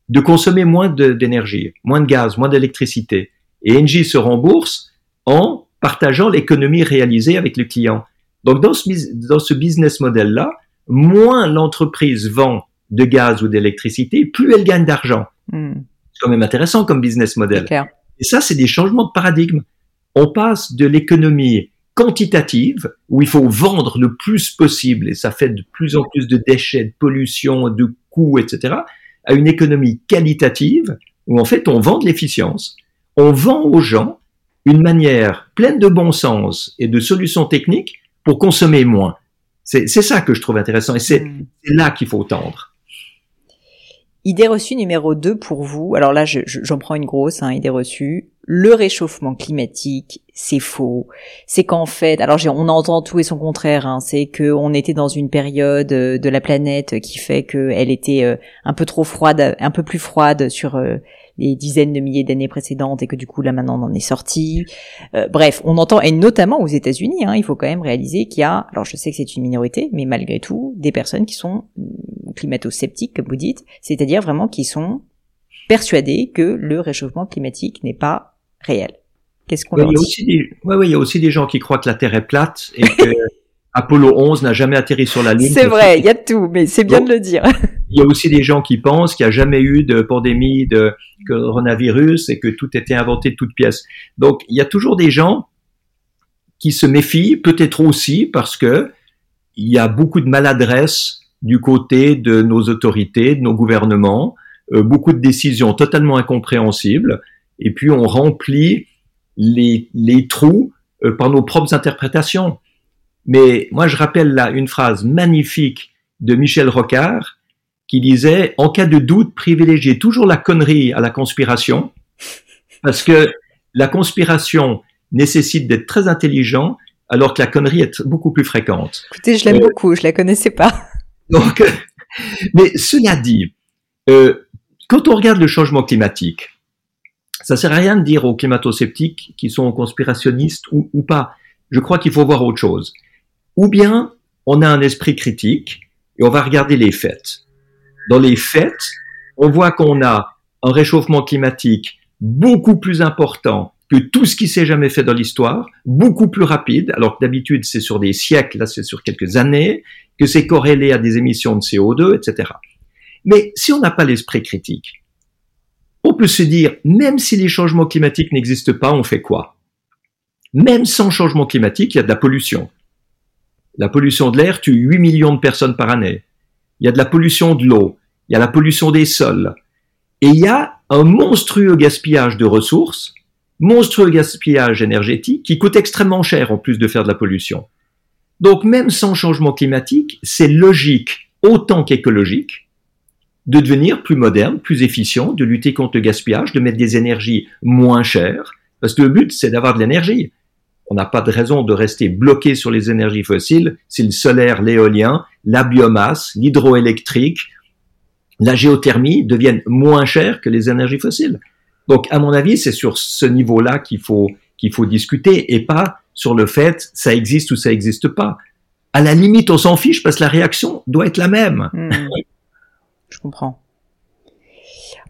de consommer moins d'énergie, moins de gaz, moins d'électricité. Et Engie se rembourse en partageant l'économie réalisée avec le client. Donc dans ce, dans ce business model-là, moins l'entreprise vend de gaz ou d'électricité, plus elle gagne d'argent. Hmm. C'est quand même intéressant comme business model. Et ça, c'est des changements de paradigme. On passe de l'économie quantitative, où il faut vendre le plus possible, et ça fait de plus en plus de déchets, de pollution, de coûts, etc., à une économie qualitative où en fait on vend de l'efficience, on vend aux gens une manière pleine de bon sens et de solutions techniques pour consommer moins. C'est ça que je trouve intéressant et c'est hmm. là qu'il faut tendre. Idée reçue numéro 2 pour vous. Alors là, j'en prends une grosse, hein, idée reçue. Le réchauffement climatique, c'est faux. C'est qu'en fait, alors on entend tout et son contraire. Hein, c'est que on était dans une période euh, de la planète qui fait qu'elle était euh, un peu trop froide, un peu plus froide sur euh, les dizaines de milliers d'années précédentes et que du coup là maintenant on en est sorti. Euh, bref, on entend et notamment aux États-Unis, hein, il faut quand même réaliser qu'il y a, alors je sais que c'est une minorité, mais malgré tout, des personnes qui sont mm, climato-sceptiques comme vous dites, c'est-à-dire vraiment qui sont persuadées que le réchauffement climatique n'est pas réel. Qu'est-ce qu'on il y a aussi des, ouais, il y a aussi des gens qui croient que la Terre est plate et que Apollo 11 n'a jamais atterri sur la Lune. C'est vrai, il y a tout, mais c'est bien de le dire. Il y a aussi des gens qui pensent qu'il n'y a jamais eu de pandémie de coronavirus et que tout était inventé de toutes pièces. Donc, il y a toujours des gens qui se méfient, peut-être aussi parce que il y a beaucoup de maladresse du côté de nos autorités, de nos gouvernements, euh, beaucoup de décisions totalement incompréhensibles, et puis on remplit les, les trous euh, par nos propres interprétations. Mais moi, je rappelle là une phrase magnifique de Michel Rocard qui disait, en cas de doute, privilégiez toujours la connerie à la conspiration, parce que la conspiration nécessite d'être très intelligent, alors que la connerie est beaucoup plus fréquente. Écoutez, je l'aime euh, beaucoup, je la connaissais pas. Donc, mais cela dit, euh, quand on regarde le changement climatique, ça sert à rien de dire aux climato-sceptiques qui sont conspirationnistes ou, ou pas. Je crois qu'il faut voir autre chose. Ou bien on a un esprit critique et on va regarder les faits. Dans les faits, on voit qu'on a un réchauffement climatique beaucoup plus important que tout ce qui s'est jamais fait dans l'histoire, beaucoup plus rapide, alors que d'habitude c'est sur des siècles, là c'est sur quelques années, que c'est corrélé à des émissions de CO2, etc. Mais si on n'a pas l'esprit critique, on peut se dire, même si les changements climatiques n'existent pas, on fait quoi? Même sans changement climatique, il y a de la pollution. La pollution de l'air tue 8 millions de personnes par année. Il y a de la pollution de l'eau. Il y a la pollution des sols. Et il y a un monstrueux gaspillage de ressources, monstrueux gaspillage énergétique qui coûte extrêmement cher en plus de faire de la pollution. Donc même sans changement climatique, c'est logique autant qu'écologique de devenir plus moderne, plus efficient, de lutter contre le gaspillage, de mettre des énergies moins chères, parce que le but c'est d'avoir de l'énergie on n'a pas de raison de rester bloqué sur les énergies fossiles si le solaire, l'éolien, la biomasse, l'hydroélectrique, la géothermie deviennent moins chers que les énergies fossiles. Donc, à mon avis, c'est sur ce niveau-là qu'il faut, qu'il faut discuter et pas sur le fait ça existe ou ça n'existe pas. À la limite, on s'en fiche parce que la réaction doit être la même. Hmm. Je comprends.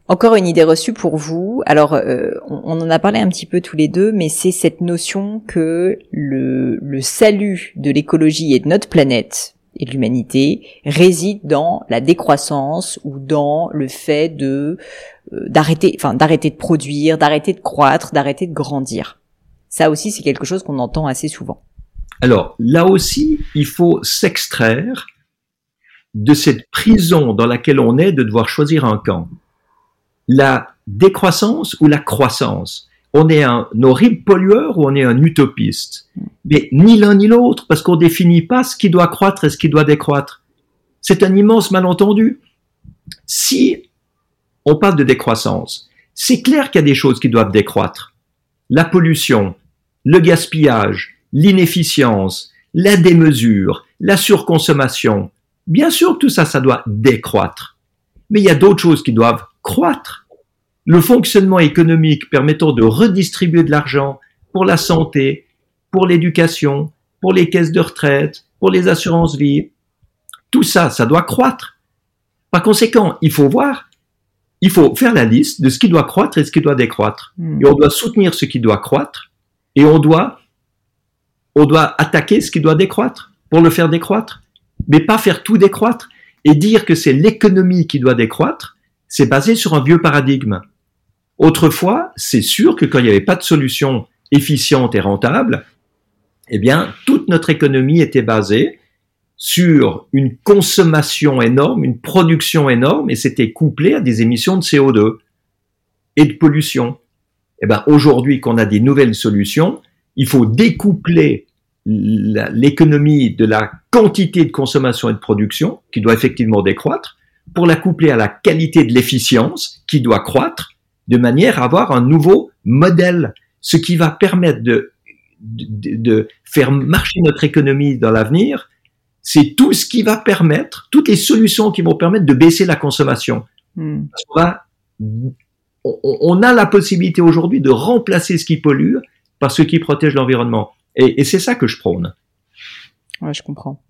Encore une idée reçue pour vous. Alors, euh, on, en a parlé un petit peu tous les deux, mais c'est cette notion que le, salut de l'écologie et de notre planète et de l'humanité réside dans la décroissance ou dans le fait de euh, d'arrêter, enfin d'arrêter de produire, d'arrêter de croître, d'arrêter de grandir. Ça aussi, c'est quelque chose qu'on entend assez souvent. Alors là aussi, il faut s'extraire de cette prison dans laquelle on est de devoir choisir un camp la décroissance ou la croissance. On est un horrible pollueur ou on est un utopiste. Mais ni l'un ni l'autre, parce qu'on définit pas ce qui doit croître et ce qui doit décroître. C'est un immense malentendu. Si on parle de décroissance, c'est clair qu'il y a des choses qui doivent décroître. La pollution, le gaspillage, l'inefficience, la démesure, la surconsommation. Bien sûr, tout ça, ça doit décroître. Mais il y a d'autres choses qui doivent croître. Le fonctionnement économique permettant de redistribuer de l'argent pour la santé, pour l'éducation, pour les caisses de retraite, pour les assurances vie, tout ça, ça doit croître. Par conséquent, il faut voir, il faut faire la liste de ce qui doit croître et ce qui doit décroître. Hmm. Et on doit soutenir ce qui doit croître et on doit, on doit attaquer ce qui doit décroître pour le faire décroître. Mais pas faire tout décroître et dire que c'est l'économie qui doit décroître c'est basé sur un vieux paradigme. Autrefois, c'est sûr que quand il n'y avait pas de solution efficiente et rentable, eh bien, toute notre économie était basée sur une consommation énorme, une production énorme, et c'était couplé à des émissions de CO2 et de pollution. Eh ben, aujourd'hui qu'on a des nouvelles solutions, il faut découpler l'économie de la quantité de consommation et de production, qui doit effectivement décroître, pour la coupler à la qualité de l'efficience, qui doit croître, de manière à avoir un nouveau modèle, ce qui va permettre de, de, faire marcher notre économie dans l'avenir, c'est tout ce qui va permettre, toutes les solutions qui vont permettre de baisser la consommation. Hmm. On, a la possibilité aujourd'hui de remplacer ce qui pollue par ce qui protège l'environnement. Et, c'est ça que je prône. Ouais, je comprends.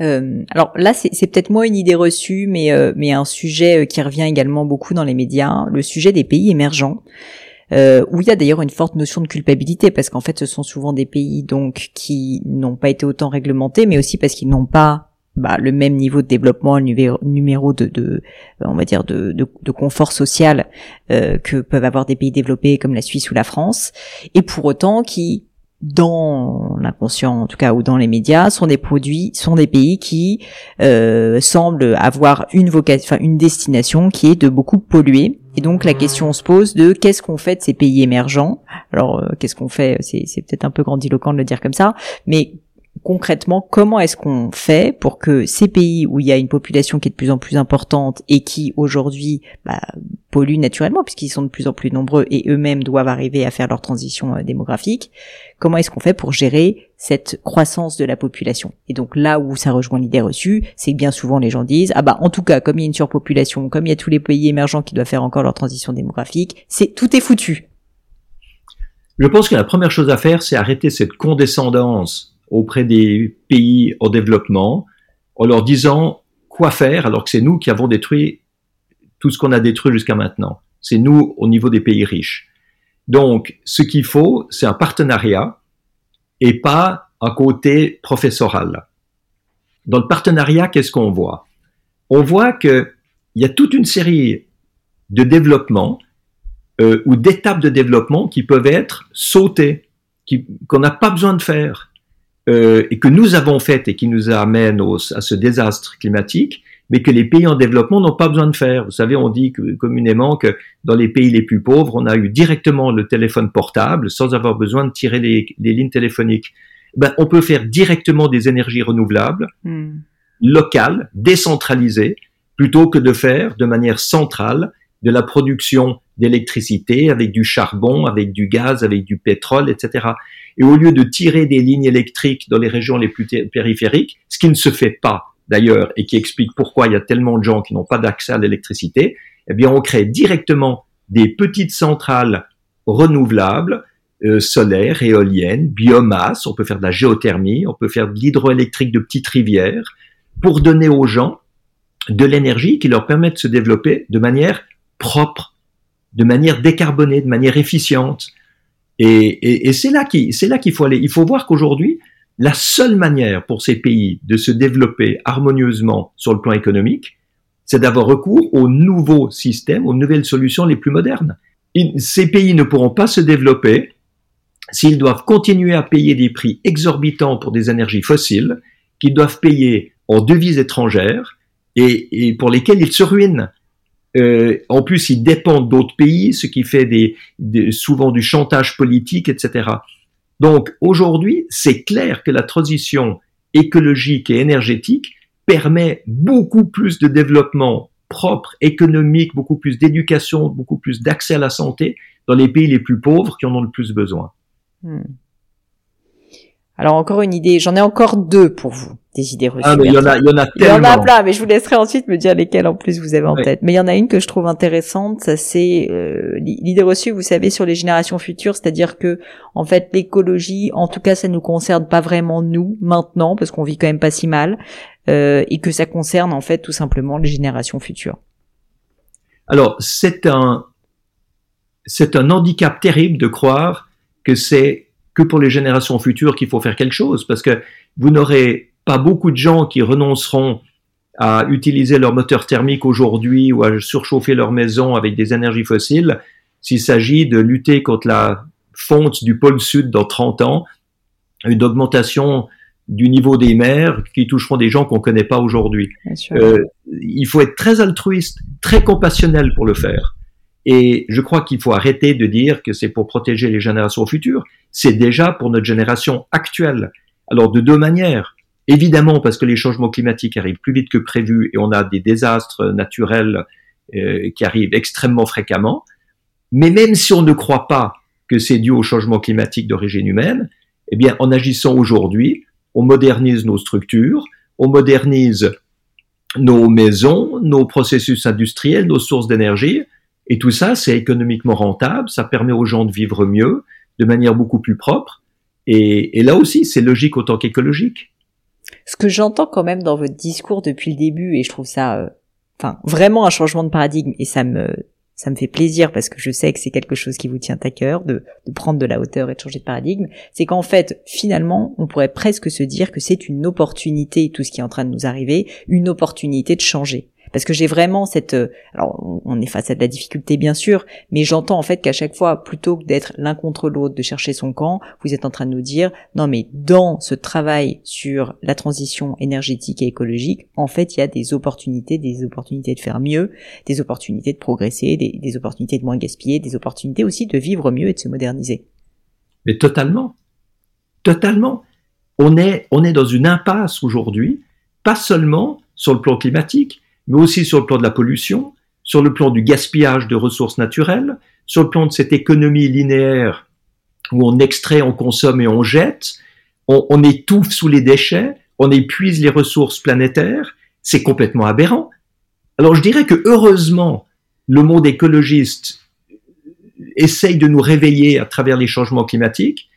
Euh, alors là, c'est peut-être moi une idée reçue, mais euh, mais un sujet euh, qui revient également beaucoup dans les médias, le sujet des pays émergents, euh, où il y a d'ailleurs une forte notion de culpabilité, parce qu'en fait, ce sont souvent des pays donc qui n'ont pas été autant réglementés, mais aussi parce qu'ils n'ont pas bah, le même niveau de développement, le numéro de, de on va dire de, de, de confort social euh, que peuvent avoir des pays développés comme la Suisse ou la France, et pour autant qui dans l'inconscient en tout cas ou dans les médias sont des produits sont des pays qui euh, semblent avoir une vocation enfin une destination qui est de beaucoup polluer. Et donc la question se pose de qu'est-ce qu'on fait de ces pays émergents? Alors euh, qu'est-ce qu'on fait c'est c'est peut-être un peu grandiloquent de le dire comme ça mais concrètement, comment est-ce qu'on fait pour que ces pays où il y a une population qui est de plus en plus importante et qui aujourd'hui bah, polluent naturellement puisqu'ils sont de plus en plus nombreux et eux-mêmes doivent arriver à faire leur transition euh, démographique, comment est-ce qu'on fait pour gérer cette croissance de la population? Et donc là où ça rejoint l'idée reçue, c'est que bien souvent les gens disent ah bah en tout cas comme il y a une surpopulation, comme il y a tous les pays émergents qui doivent faire encore leur transition démographique, c'est tout est foutu. Je pense que la première chose à faire, c'est arrêter cette condescendance auprès des pays en développement en leur disant quoi faire alors que c'est nous qui avons détruit tout ce qu'on a détruit jusqu'à maintenant. C'est nous au niveau des pays riches. Donc, ce qu'il faut, c'est un partenariat et pas un côté professoral. Dans le partenariat, qu'est-ce qu'on voit? On voit qu'il y a toute une série de développements euh, ou d'étapes de développement qui peuvent être sautées, qu'on n'a pas besoin de faire euh, et que nous avons fait et qui nous amène à ce désastre climatique, mais que les pays en développement n'ont pas besoin de faire. Vous savez, on dit que, communément que dans les pays les plus pauvres, on a eu directement le téléphone portable sans avoir besoin de tirer les, les lignes téléphoniques. Ben, on peut faire directement des énergies renouvelables, hmm. locales, décentralisées, plutôt que de faire de manière centrale de la production d'électricité avec du charbon, avec du gaz, avec du pétrole, etc. Et au lieu de tirer des lignes électriques dans les régions les plus périphériques, ce qui ne se fait pas d'ailleurs et qui explique pourquoi il y a tellement de gens qui n'ont pas d'accès à l'électricité, eh bien on crée directement des petites centrales renouvelables, euh, solaires, éoliennes, biomasse, on peut faire de la géothermie, on peut faire de l'hydroélectrique de petites rivières, pour donner aux gens de l'énergie qui leur permet de se développer de manière propre, de manière décarbonée, de manière efficiente. Et, c'est là qu'il c'est là qu'il faut aller. Il faut voir qu'aujourd'hui, la seule manière pour ces pays de se développer harmonieusement sur le plan économique, c'est d'avoir recours aux nouveaux systèmes, aux nouvelles solutions les plus modernes. ces pays ne pourront pas se développer s'ils doivent continuer à payer des prix exorbitants pour des énergies fossiles, qu'ils doivent payer en devises étrangères et pour lesquelles ils se ruinent. Euh, en plus, ils dépendent d'autres pays, ce qui fait des, souvent du chantage politique, etc. Donc aujourd'hui, c'est clair que la transition écologique et énergétique permet beaucoup plus de développement propre, économique, beaucoup plus d'éducation, beaucoup plus d'accès à la santé dans les pays les plus pauvres qui en ont le plus besoin. Hmm. Alors encore une idée, j'en ai encore deux pour vous, des idées reçues. Ah mais il y en a, il y en a tellement. Il y en a plein, mais je vous laisserai ensuite me dire lesquelles en plus vous avez en tête. Mais il y en a une que je trouve intéressante, ça c'est euh, l'idée reçue, vous savez, sur les générations futures, c'est-à-dire que en fait l'écologie, en tout cas, ça nous concerne pas vraiment nous maintenant, parce qu'on vit quand même pas si mal, euh, et que ça concerne en fait tout simplement les générations futures. Alors c'est un c'est un handicap terrible de croire que c'est que pour les générations futures qu'il faut faire quelque chose, parce que vous n'aurez pas beaucoup de gens qui renonceront à utiliser leur moteur thermique aujourd'hui ou à surchauffer leur maison avec des énergies fossiles s'il s'agit de lutter contre la fonte du pôle sud dans 30 ans, une augmentation du niveau des mers qui toucheront des gens qu'on connaît pas aujourd'hui. Euh, il faut être très altruiste, très compassionnel pour le faire. Et je crois qu'il faut arrêter de dire que c'est pour protéger les générations futures. C'est déjà pour notre génération actuelle. Alors de deux manières. Évidemment parce que les changements climatiques arrivent plus vite que prévu et on a des désastres naturels euh, qui arrivent extrêmement fréquemment. Mais même si on ne croit pas que c'est dû au changement climatique d'origine humaine, eh bien, en agissant aujourd'hui, on modernise nos structures, on modernise nos maisons, nos processus industriels, nos sources d'énergie, et tout ça, c'est économiquement rentable, ça permet aux gens de vivre mieux, de manière beaucoup plus propre, et, là aussi, c'est logique autant qu'écologique. Ce que j'entends quand même dans votre discours depuis le début, et je trouve ça, euh, enfin, vraiment un changement de paradigme, et ça me ça me fait plaisir parce que je sais que c'est quelque chose qui vous tient à cœur de, de prendre de la hauteur et de changer de paradigme, c'est qu'en fait, finalement, on pourrait presque se dire que c'est une opportunité, tout ce qui est en train de nous arriver, une opportunité de changer. Parce que j'ai vraiment cette, euh, alors on est face à de la difficulté bien sûr, mais j'entends en fait qu'à chaque fois, plutôt que d'être l'un contre l'autre, de chercher son camp, vous êtes en train de nous dire, non mais dans ce travail sur la transition énergétique et écologique, en fait il y a des opportunités, des opportunités de faire mieux, des opportunités de progresser, des, des opportunités de moins gaspiller, des opportunités aussi de vivre mieux et de se moderniser. Mais totalement, totalement. On est, on est dans une impasse aujourd'hui, pas seulement sur le plan climatique, mais aussi sur le plan de la pollution, sur le plan du gaspillage de ressources naturelles, sur le plan de cette économie linéaire où on extrait, on consomme et on jette, on, étouffe sous les déchets, on épuise les ressources planétaires, c'est complètement aberrant. Alors je dirais que heureusement, le monde écologiste essaye de nous réveiller à travers les changements climatiques,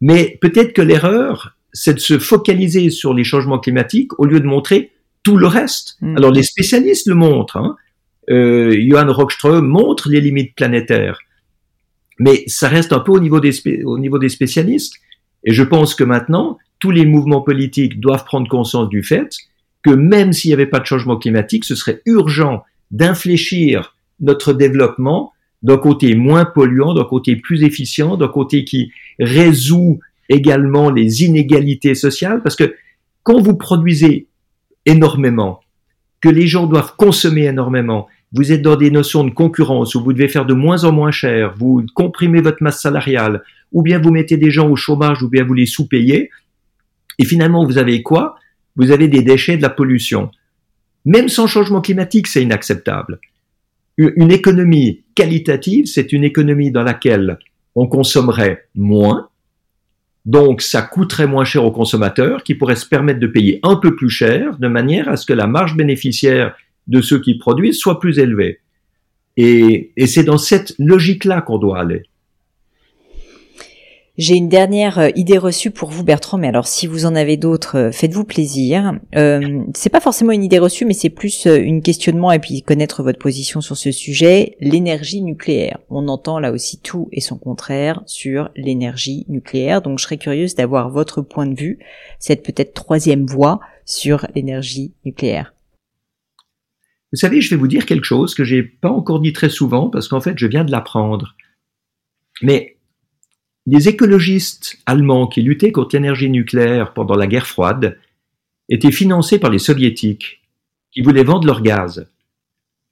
mais peut-être que l'erreur, c'est de se focaliser sur les changements climatiques au lieu de montrer tout le reste. Mm. Alors les spécialistes le montrent. Hein. Euh, Johan Rockström montre les limites planétaires, mais ça reste un peu au niveau des, au niveau des spécialistes. Et je pense que maintenant, tous les mouvements politiques doivent prendre conscience du fait que même s'il n'y avait pas de changement climatique, ce serait urgent d'infléchir notre développement d'un côté moins polluant, d'un côté plus efficient, d'un côté qui résout également les inégalités sociales, parce que quand vous produisez énormément, que les gens doivent consommer énormément, vous êtes dans des notions de concurrence où vous devez faire de moins en moins cher, vous comprimez votre masse salariale, ou bien vous mettez des gens au chômage, ou bien vous les sous-payez, et finalement vous avez quoi? Vous avez des déchets, de la pollution. Même sans changement climatique, c'est inacceptable. Une économie qualitative, c'est une économie dans laquelle on consommerait moins, donc, ça coûterait moins cher aux consommateurs qui pourraient se permettre de payer un peu plus cher de manière à ce que la marge bénéficiaire de ceux qui produisent soit plus élevée. Et, et c'est dans cette logique-là qu'on doit aller. J'ai une dernière euh, idée reçue pour vous, Bertrand. Mais alors, si vous en avez d'autres, euh, faites-vous plaisir. Euh, c'est pas forcément une idée reçue, mais c'est plus euh, une questionnement et puis connaître votre position sur ce sujet. L'énergie nucléaire. On entend là aussi tout et son contraire sur l'énergie nucléaire. Donc, je serais curieuse d'avoir votre point de vue, cette peut-être troisième voie sur l'énergie nucléaire. Vous savez, je vais vous dire quelque chose que j'ai pas encore dit très souvent parce qu'en fait, je viens de l'apprendre. Mais les écologistes allemands qui luttaient contre l'énergie nucléaire pendant la guerre froide étaient financés par les soviétiques qui voulaient vendre leur gaz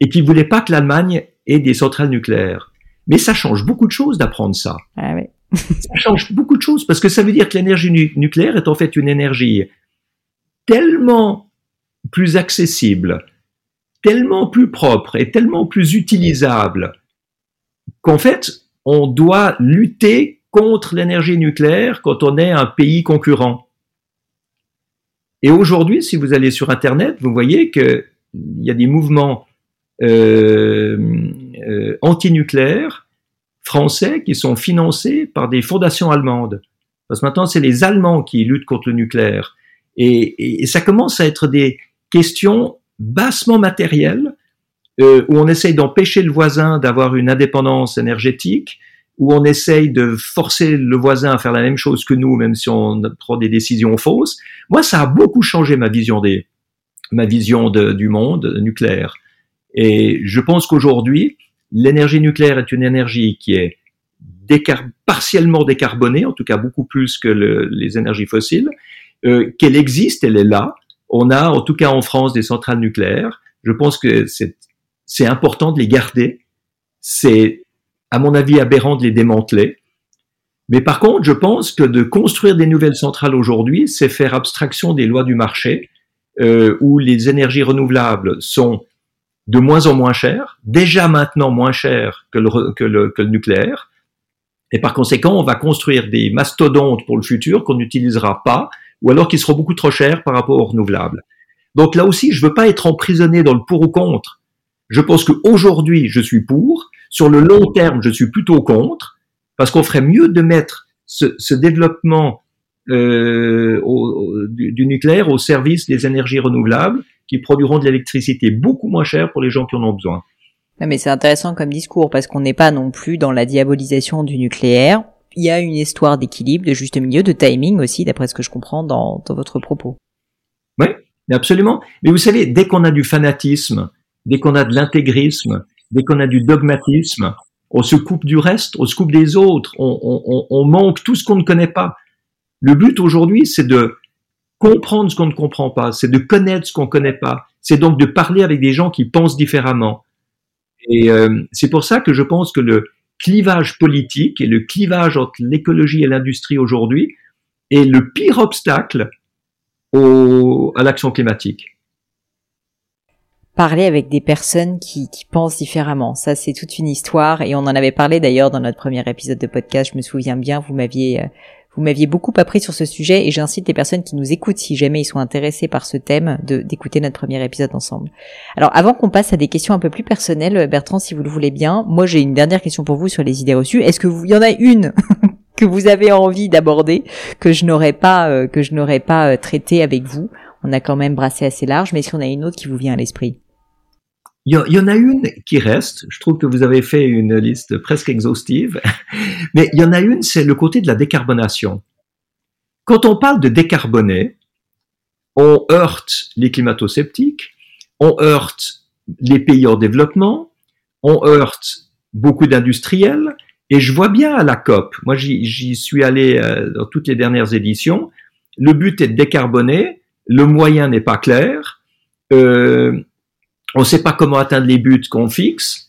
et qui voulaient pas que l'Allemagne ait des centrales nucléaires. Mais ça change beaucoup de choses d'apprendre ça. Ah oui. ça change beaucoup de choses parce que ça veut dire que l'énergie nucléaire est en fait une énergie tellement plus accessible, tellement plus propre et tellement plus utilisable qu'en fait, on doit lutter contre l'énergie nucléaire quand on est un pays concurrent. Et aujourd'hui, si vous allez sur Internet, vous voyez qu'il y a des mouvements euh, euh, antinucléaires français qui sont financés par des fondations allemandes. Parce que maintenant, c'est les Allemands qui luttent contre le nucléaire. Et, ça commence à être des questions bassement matérielles, euh, où on essaye d'empêcher le voisin d'avoir une indépendance énergétique, où on essaye de forcer le voisin à faire la même chose que nous, même si on prend des décisions fausses. Moi, ça a beaucoup changé ma vision des, ma vision du monde nucléaire. Et je pense qu'aujourd'hui, l'énergie nucléaire est une énergie qui est partiellement décarbonée, en tout cas beaucoup plus que les énergies fossiles, euh, qu'elle existe, elle est là. On a, en tout cas en France, des centrales nucléaires. Je pense que c'est important de les garder. C'est, à mon avis, aberrant de les démanteler. Mais par contre, je pense que de construire des nouvelles centrales aujourd'hui, c'est faire abstraction des lois du marché, euh, où les énergies renouvelables sont de moins en moins chères, déjà maintenant moins chères que le, nucléaire. Et par conséquent, on va construire des mastodontes pour le futur qu'on n'utilisera pas, ou alors qui seront beaucoup trop chers par rapport aux renouvelables. Donc là aussi, je veux pas être emprisonné dans le pour ou contre. Je pense qu'aujourd'hui, je suis pour. Sur le long terme, je suis plutôt contre parce qu'on ferait mieux de mettre ce, ce développement euh, au, du, du, nucléaire au service des énergies renouvelables qui produiront de l'électricité beaucoup moins chère pour les gens qui en ont besoin. mais c'est intéressant comme discours parce qu'on n'est pas non plus dans la diabolisation du nucléaire. Il y a une histoire d'équilibre, de juste milieu, de timing aussi, d'après ce que je comprends dans, dans votre propos. Oui, absolument. Mais vous savez, dès qu'on a du fanatisme, dès qu'on a de l'intégrisme, dès qu'on a du dogmatisme, on se coupe du reste, on se coupe des autres, on, manque tout ce qu'on ne connaît pas. Le but aujourd'hui, c'est de comprendre ce qu'on ne comprend pas, c'est de connaître ce qu'on ne connaît pas, c'est donc de parler avec des gens qui pensent différemment. Et euh, c'est pour ça que je pense que le clivage politique et le clivage entre l'écologie et l'industrie aujourd'hui est le pire obstacle à l'action climatique parler avec des personnes qui, qui pensent différemment. Ça, c'est toute une histoire et on en avait parlé d'ailleurs dans notre premier épisode de podcast. Je me souviens bien, vous m'aviez euh, vous m'aviez beaucoup appris sur ce sujet et j'incite les personnes qui nous écoutent, si jamais ils sont intéressés par ce thème, d'écouter notre premier épisode ensemble. Alors, avant qu'on passe à des questions un peu plus personnelles, Bertrand, si vous le voulez bien, moi j'ai une dernière question pour vous sur les idées reçues. Est-ce que vous, y en a une que vous avez envie d'aborder que je n'aurais pas euh, que je n'aurais pas euh, traité avec vous? On a quand même brassé assez large, mais est-ce qu'on a une autre qui vous vient à l'esprit? Il y, en a une qui reste. Je trouve que vous avez fait une liste presque exhaustive. Mais il y en a une, c'est le côté de la décarbonation. Quand on parle de décarboner, on heurte les climato-sceptiques, on heurte les pays en développement, on heurte beaucoup d'industriels. Et je vois bien à la COP, moi j'y suis allé euh, dans toutes les dernières éditions, le but est de décarboner, le moyen n'est pas clair. Euh, on ne sait pas comment atteindre les buts qu'on fixe.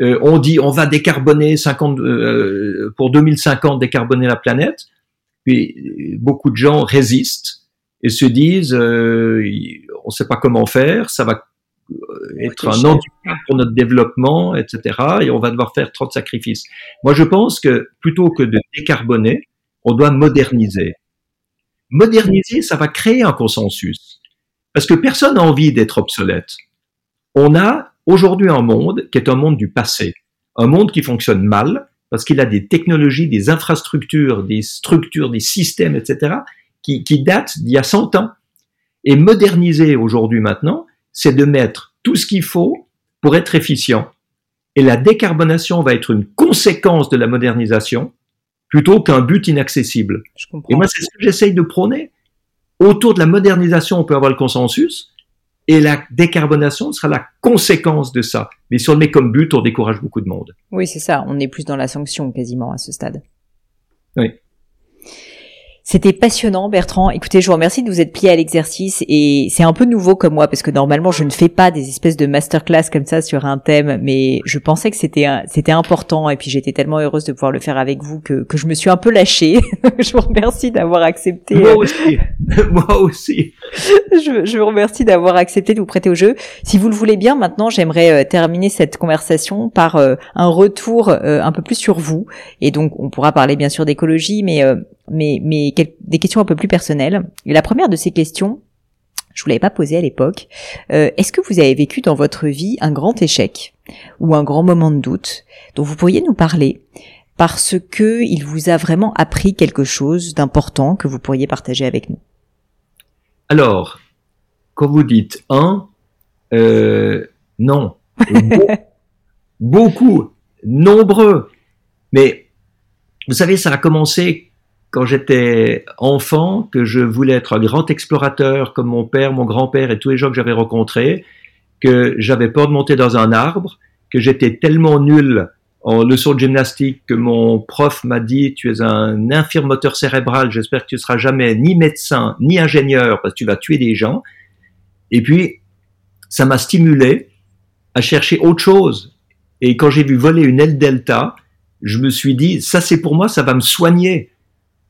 Euh, on dit on va décarboner 50 euh, pour 2050 décarboner la planète. Puis beaucoup de gens résistent et se disent euh, on ne sait pas comment faire, ça va être un handicap pour notre développement, etc. Et on va devoir faire trop de sacrifices. Moi, je pense que plutôt que de décarboner, on doit moderniser. Moderniser, ça va créer un consensus. Parce que personne n'a envie d'être obsolète. On a aujourd'hui un monde qui est un monde du passé, un monde qui fonctionne mal parce qu'il a des technologies, des infrastructures, des structures, des systèmes, etc., qui, qui datent d'il y a 100 ans. Et moderniser aujourd'hui maintenant, c'est de mettre tout ce qu'il faut pour être efficient. Et la décarbonation va être une conséquence de la modernisation plutôt qu'un but inaccessible. Et moi, c'est ce que j'essaye de prôner. Autour de la modernisation, on peut avoir le consensus, et la décarbonation sera la conséquence de ça. Mais si on le met comme but, on décourage beaucoup de monde. Oui, c'est ça. On est plus dans la sanction quasiment à ce stade. Oui. C'était passionnant, Bertrand. Écoutez, je vous remercie de vous être plié à l'exercice et c'est un peu nouveau comme moi parce que normalement je ne fais pas des espèces de masterclass comme ça sur un thème, mais je pensais que c'était c'était important et puis j'étais tellement heureuse de pouvoir le faire avec vous que, que je me suis un peu lâchée. je vous remercie d'avoir accepté. Moi aussi. moi aussi. je, je vous remercie d'avoir accepté de vous prêter au jeu. Si vous le voulez bien, maintenant j'aimerais euh, terminer cette conversation par euh, un retour euh, un peu plus sur vous et donc on pourra parler bien sûr d'écologie, mais mais, mais des questions un peu plus personnelles. Et la première de ces questions, je vous l'avais pas posée à l'époque. Euh, Est-ce que vous avez vécu dans votre vie un grand échec ou un grand moment de doute dont vous pourriez nous parler parce que il vous a vraiment appris quelque chose d'important que vous pourriez partager avec nous? Alors, quand vous dites un, euh, non, beaucoup, nombreux, mais vous savez, ça a commencé quand j'étais enfant que je voulais être un grand explorateur comme mon père, mon grand-père et tous les gens que j'avais rencontrés, que j'avais peur de monter dans un arbre, que j'étais tellement nul en leçon de gymnastique que mon prof m'a dit tu es un infirme moteur cérébral, j'espère que tu seras jamais ni médecin ni ingénieur parce que tu vas tuer des gens. Et puis ça m'a stimulé à chercher autre chose. Et quand j'ai vu voler une aile delta, je me suis dit ça c'est pour moi, ça va me soigner.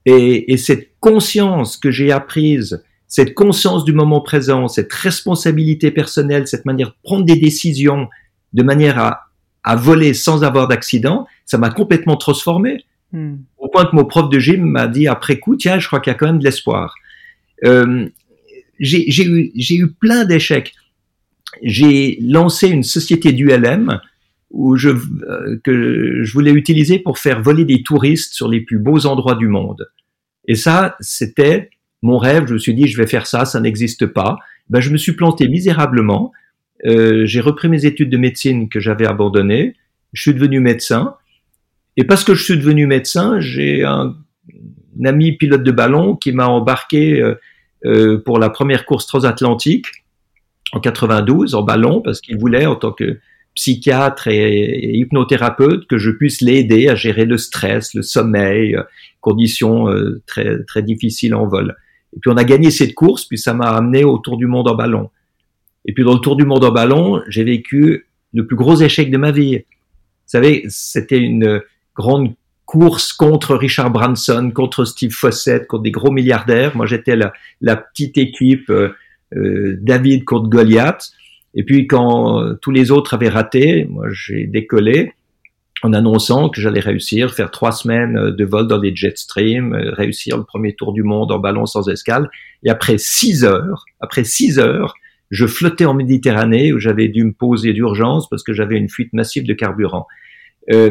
Et, et cette conscience que j'ai apprise, cette conscience du moment présent, cette responsabilité personnelle, cette manière de prendre des décisions de manière à à voler sans avoir d'accident, ça m'a complètement transformé. Hmm. Au point que mon prof de gym m'a dit après coup, tiens, je crois qu'il y a quand même de l'espoir. Euh, j'ai eu, eu plein d'échecs. J'ai lancé une société d'ULM où je, euh, que je voulais utiliser pour faire voler des touristes sur les plus beaux endroits du monde. Et ça, c'était mon rêve. Je me suis dit, je vais faire ça, ça n'existe pas. Ben, je me suis planté misérablement. Euh, j'ai repris mes études de médecine que j'avais abandonnées. Je suis devenu médecin. Et parce que je suis devenu médecin, j'ai un, ami pilote de ballon qui m'a embarqué euh, pour la première course transatlantique en 92 en ballon parce qu'il voulait en tant que psychiatre et, hypnothérapeute que je puisse l'aider à gérer le stress, le sommeil, conditions très très difficiles en vol. Et puis on a gagné cette course, puis ça m'a amené autour du monde en ballon. Et puis dans le tour du monde en ballon, j'ai vécu le plus gros échec de ma vie. Vous savez, c'était une grande course contre Richard Branson, contre Steve Fossett, contre des gros milliardaires. Moi, j'étais la, petite équipe euh, euh David contre Goliath. Et puis quand tous les autres avaient raté, moi j'ai décollé en annonçant que j'allais réussir, faire trois semaines de vol dans des jet streams, réussir le premier tour du monde en ballon sans escale. Et après six heures, après six heures, je flottais en Méditerranée où j'avais dû me poser d'urgence parce que j'avais une fuite massive de carburant. Euh,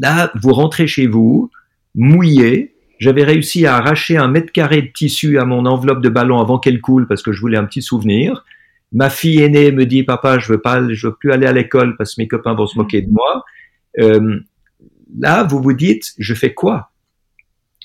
là, vous rentrez chez vous, mouillé. J'avais réussi à arracher un mètre carré de tissu à mon enveloppe de ballon avant qu'elle coule parce que je voulais un petit souvenir. Ma fille aînée me dit papa, je veux pas, je veux plus aller à l'école parce que mes copains vont se moquer de moi. Euh, là, vous vous dites, je fais quoi?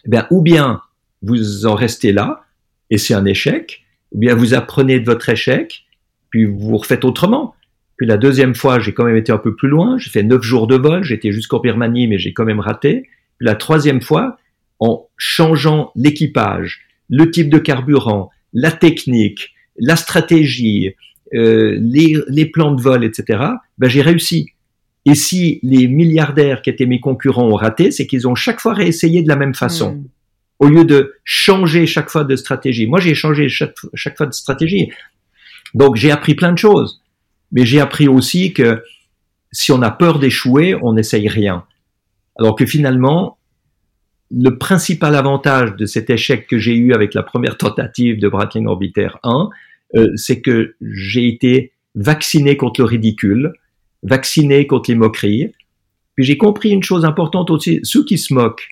Eh bien, ou bien vous en restez là et c'est un échec, ou bien vous apprenez de votre échec, puis vous refaites autrement. Puis la deuxième fois, j'ai quand même été un peu plus loin, j'ai fait neuf jours de vol, j'étais jusqu'en Birmanie, mais j'ai quand même raté. Puis la troisième fois, en changeant l'équipage, le type de carburant, la technique, la stratégie, euh, les, les, plans de vol, etc., ben j'ai réussi. Et si les milliardaires qui étaient mes concurrents ont raté, c'est qu'ils ont chaque fois réessayé de la même façon. Hmm au lieu de changer chaque fois de stratégie. Moi, j'ai changé chaque, chaque fois de stratégie. Donc, j'ai appris plein de choses. Mais j'ai appris aussi que si on a peur d'échouer, on n'essaye rien. Alors que finalement, le principal avantage de cet échec que j'ai eu avec la première tentative de Breitling Orbiter 1, euh, c'est que j'ai été vacciné contre le ridicule, vacciné contre les moqueries. Puis j'ai compris une chose importante aussi, ceux qui se moquent,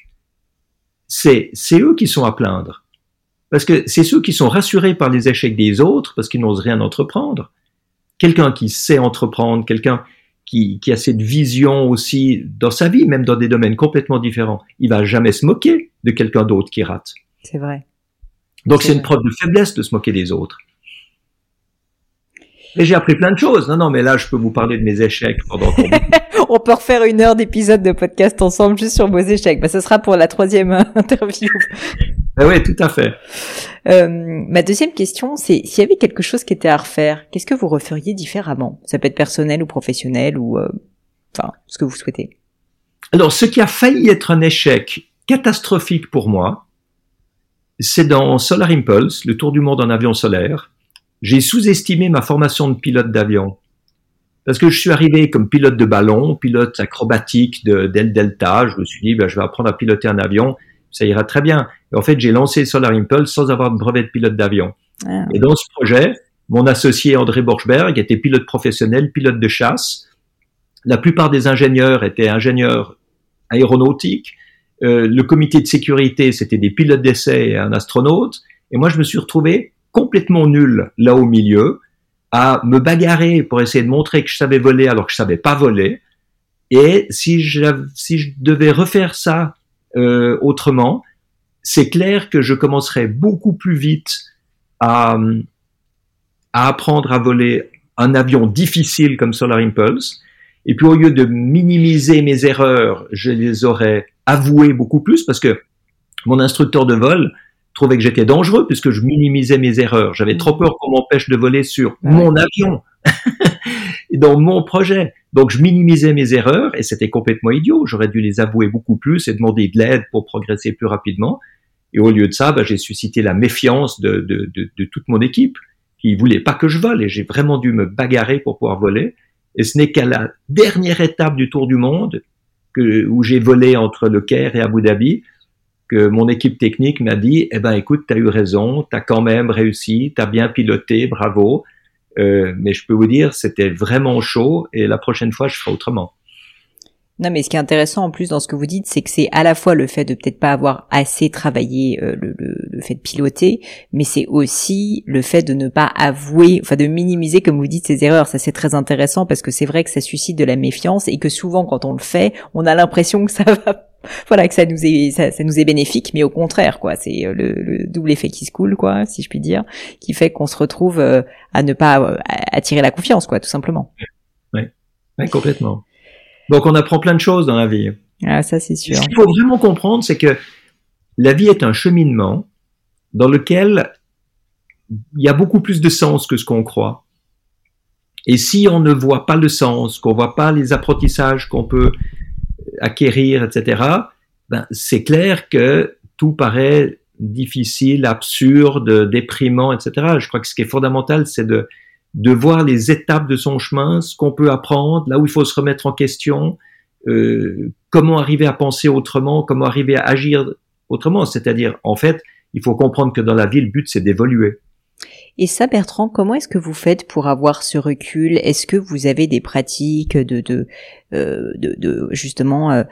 c'est eux qui sont à plaindre. Parce que c'est ceux qui sont rassurés par les échecs des autres parce qu'ils n'osent rien entreprendre. Quelqu'un qui sait entreprendre, quelqu'un qui, qui, a cette vision aussi dans sa vie, même dans des domaines complètement différents, il va jamais se moquer de quelqu'un d'autre qui rate. C'est vrai. Donc c'est une preuve de faiblesse de se moquer des autres. Et j'ai appris plein de choses. Non, non, mais là, je peux vous parler de mes échecs pendant On peut refaire une heure d'épisode de podcast ensemble juste sur vos échecs. Bah, ce sera pour la troisième interview. Ah oui, tout à fait. Euh, ma deuxième question, c'est s'il y avait quelque chose qui était à refaire, qu'est-ce que vous referiez différemment? Ça peut être personnel ou professionnel ou, euh, enfin, ce que vous souhaitez. Alors, ce qui a failli être un échec catastrophique pour moi, c'est dans Solar Impulse, le tour du monde en avion solaire j'ai sous-estimé ma formation de pilote d'avion. Parce que je suis arrivé comme pilote de ballon, pilote acrobatique de d'El Delta. Je me suis dit, ben, je vais apprendre à piloter un avion, ça ira très bien. Et en fait, j'ai lancé Solar Impulse sans avoir de brevet de pilote d'avion. Ah. Et dans ce projet, mon associé André Borchberg était pilote professionnel, pilote de chasse. La plupart des ingénieurs étaient ingénieurs aéronautiques. Euh, le comité de sécurité, c'était des pilotes d'essai et un astronaute. Et moi, je me suis retrouvé complètement nul là au milieu, à me bagarrer pour essayer de montrer que je savais voler alors que je savais pas voler. Et si je, devais refaire ça euh, autrement, c'est clair que je commencerais beaucoup plus vite à apprendre à voler un avion difficile comme Solar Impulse. Et puis au lieu de minimiser mes erreurs, je les aurais avouées beaucoup plus parce que mon instructeur de vol trouvait que j'étais dangereux puisque je minimisais mes erreurs. J'avais trop peur qu'on m'empêche de voler sur mon avion, dans mon projet. Donc je minimisais mes erreurs et c'était complètement idiot. J'aurais dû les avouer beaucoup plus et demander de l'aide pour progresser plus rapidement. Et au lieu de ça, bah, j'ai suscité la méfiance de, de, de, de, toute mon équipe qui voulait pas que je vole et j'ai vraiment dû me bagarrer pour pouvoir voler. Et ce n'est qu'à la dernière étape du Tour du Monde que, où j'ai volé entre le Caire et Abu Dhabi que mon équipe technique m'a dit, eh ben écoute, tu as eu raison, tu as quand même réussi, tu as bien piloté, bravo. Euh, mais je peux vous dire, c'était vraiment chaud et la prochaine fois, je ferai autrement. Non, mais ce qui est intéressant en plus dans ce que vous dites, c'est que c'est à la fois le fait de peut-être pas avoir assez travaillé euh, le, le, le, fait de piloter, mais c'est aussi le fait de ne pas avouer, enfin de minimiser, comme vous dites, ses erreurs. Ça c'est très intéressant parce que c'est vrai que ça suscite de la méfiance et que souvent quand on le fait, on a l'impression que ça va voilà que ça nous est ça, nous est bénéfique mais au contraire quoi. C'est euh, le, double effet qui se coule quoi si je puis dire qui fait qu'on se retrouve euh, à ne pas attirer la confiance quoi tout simplement. Oui, oui complètement donc on apprend plein de choses dans la vie. Ah, ça c'est sûr. Ce qu'il faut vraiment comprendre, c'est que la vie est un cheminement dans lequel il y a beaucoup plus de sens que ce qu'on croit. Et si on ne voit pas le sens, qu'on voit pas les apprentissages qu'on peut acquérir, etc., ben, c'est clair que tout paraît difficile, absurde, déprimant, etc. Je crois que ce qui est fondamental, c'est de de voir les étapes de son chemin, ce qu'on peut apprendre, là où il faut se remettre en question, euh, comment arriver à penser autrement, comment arriver à agir autrement. C'est-à-dire, en fait, il faut comprendre que dans la vie, le but, c'est d'évoluer. Et ça, Bertrand, comment est-ce que vous faites pour avoir ce recul? Est-ce que vous avez des pratiques de, de, euh, de, justement euh, euh,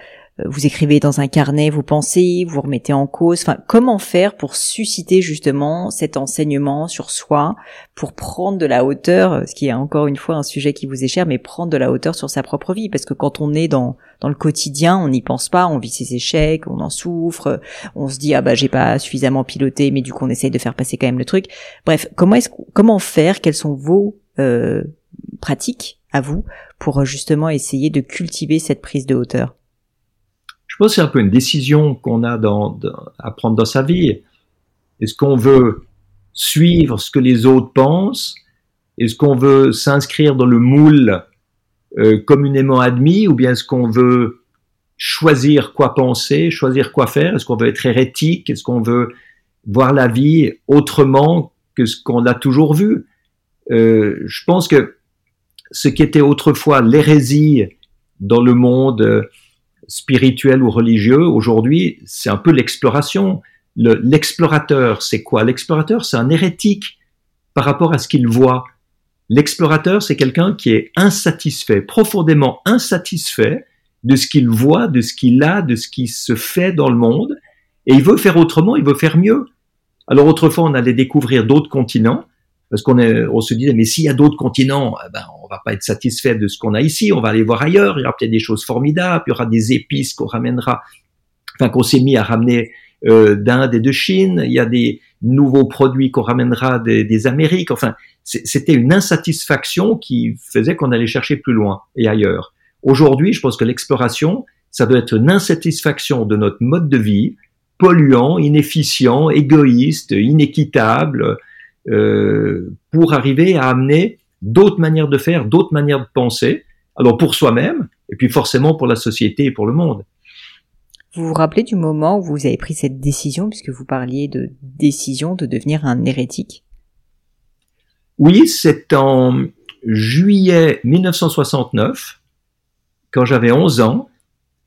vous écrivez dans un carnet vos pensées, vous remettez en cause. Enfin, comment faire pour susciter justement cet enseignement sur soi, pour prendre de la hauteur, ce qui est encore une fois un sujet qui vous est cher, mais prendre de la hauteur sur sa propre vie, parce que quand on est dans dans le quotidien, on n'y pense pas, on vit ses échecs, on en souffre, on se dit ah bah j'ai pas suffisamment piloté, mais du coup on essaye de faire passer quand même le truc. Bref, comment est-ce comment faire? Quelles sont vos euh, pratiques à vous pour justement essayer de cultiver cette prise de hauteur? Je pense que c'est un peu une décision qu'on a à prendre dans sa vie. Est-ce qu'on veut suivre ce que les autres pensent? Est-ce qu'on veut s'inscrire dans le moule euh, communément admis? Ou bien est-ce qu'on veut choisir quoi penser, choisir quoi faire? Est-ce qu'on veut être hérétique? Est-ce qu'on veut voir la vie autrement que ce qu'on a toujours vu? Euh, Je pense que ce qui était autrefois l'hérésie dans le monde spirituel ou religieux, aujourd'hui, c'est un peu l'exploration. L'explorateur, c'est quoi? L'explorateur, c'est un hérétique par rapport à ce qu'il voit. L'explorateur, c'est quelqu'un qui est insatisfait, profondément insatisfait de ce qu'il voit, de ce qu'il a, de ce qui se fait dans le monde, et il veut faire autrement, il veut faire mieux. Alors autrefois, on allait découvrir d'autres continents, parce qu'on on se disait, mais s'il y a d'autres continents, eh ben, on va pas être satisfait de ce qu'on a ici, on va aller voir ailleurs, il y aura peut-être des choses formidables, il y aura des épices qu'on ramènera, enfin qu'on s'est mis à ramener euh, d'Inde et de Chine, il y a des nouveaux produits qu'on ramènera des, Amériques, enfin c'était une insatisfaction qui faisait qu'on allait chercher plus loin et ailleurs. Aujourd'hui, je pense que l'exploration, ça doit être une insatisfaction de notre mode de vie, polluant, inefficient, égoïste, inéquitable, euh, pour arriver à amener d'autres manières de faire, d'autres manières de penser, alors pour soi-même, et puis forcément pour la société et pour le monde. Vous vous rappelez du moment où vous avez pris cette décision, puisque vous parliez de décision de devenir un hérétique? Oui, c'est en juillet 1969, quand j'avais 11 ans,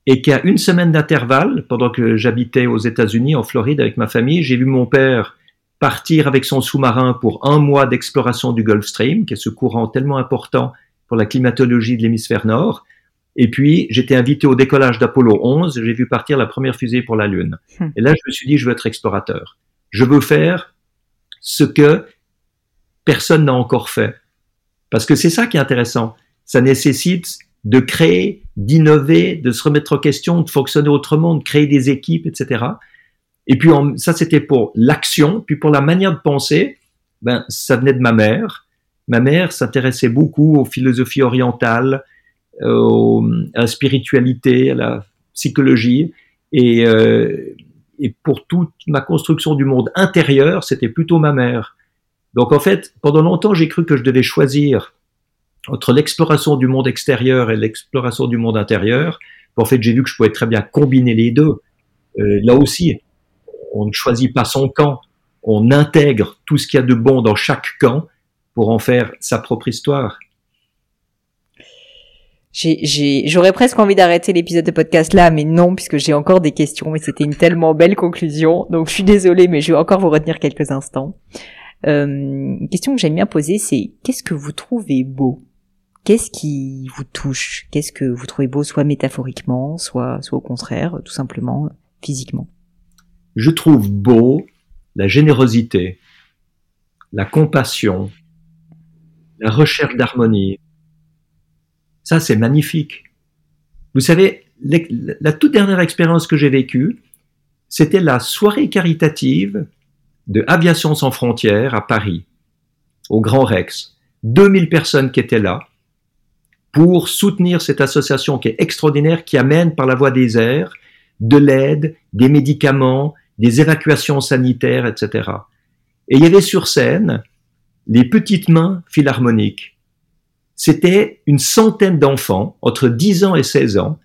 et qu'à une semaine d'intervalle, pendant que j'habitais aux États-Unis, en Floride, avec ma famille, j'ai vu mon père partir avec son sous-marin pour un mois d'exploration du Gulf Stream, qui est ce courant tellement important pour la climatologie de l'hémisphère nord. Et puis, j'étais invité au décollage d'Apollo 11, j'ai vu partir la première fusée pour la Lune. Hmm. Et là, je me suis dit, je veux être explorateur. Je veux faire ce que personne n'a encore fait. Parce que c'est ça qui est intéressant. Ça nécessite de créer, d'innover, de se remettre en question, de fonctionner autrement, de créer des équipes, etc. Et puis ça, c'était pour l'action. Puis pour la manière de penser, ben, ça venait de ma mère. Ma mère s'intéressait beaucoup aux philosophies orientales, à la spiritualité, à la psychologie. Et, euh, et pour toute ma construction du monde intérieur, c'était plutôt ma mère. Donc en fait, pendant longtemps, j'ai cru que je devais choisir entre l'exploration du monde extérieur et l'exploration du monde intérieur. En fait, j'ai vu que je pouvais très bien combiner les deux. Euh, là aussi, on ne choisit pas son camp, on intègre tout ce qu'il y a de bon dans chaque camp pour en faire sa propre histoire. J'aurais presque envie d'arrêter l'épisode de podcast là, mais non, puisque j'ai encore des questions, mais c'était une tellement belle conclusion. Donc je suis désolée, mais je vais encore vous retenir quelques instants. Euh, une question que j'aime bien poser, c'est qu'est-ce que vous trouvez beau? Qu'est-ce qui vous touche? Qu'est-ce que vous trouvez beau, soit métaphoriquement, soit, soit au contraire, tout simplement, physiquement? Je trouve beau la générosité, la compassion, la recherche d'harmonie, ça, c'est magnifique. Vous savez, la toute dernière expérience que j'ai vécue, c'était la soirée caritative de Aviation sans frontières à Paris, au Grand Rex. 2000 personnes qui étaient là pour soutenir cette association qui est extraordinaire, qui amène par la voie des airs de l'aide, des médicaments, des évacuations sanitaires, etc. Et il y avait sur scène les petites mains philharmoniques c'était une centaine d'enfants entre 10 ans et 16 ans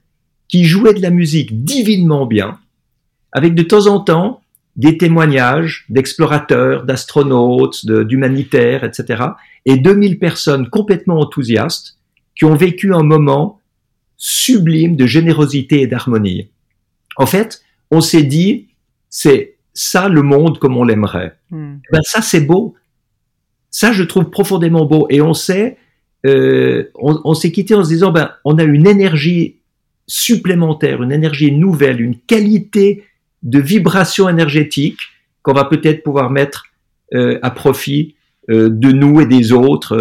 qui jouaient de la musique divinement bien, avec de temps en temps des témoignages d'explorateurs, d'astronautes, d'humanitaires, etc. Et 2000 personnes complètement enthousiastes qui ont vécu un moment sublime de générosité et d'harmonie. En fait, on s'est dit, c'est ça le monde comme on l'aimerait. Hmm. Ben, ça, c'est beau. Ça, je trouve profondément beau. Et on sait euh, on, s'est quitté en se disant, ben, on a une énergie supplémentaire, une énergie nouvelle, une qualité de vibration énergétique qu'on va peut-être pouvoir mettre euh, à profit euh, de nous et des autres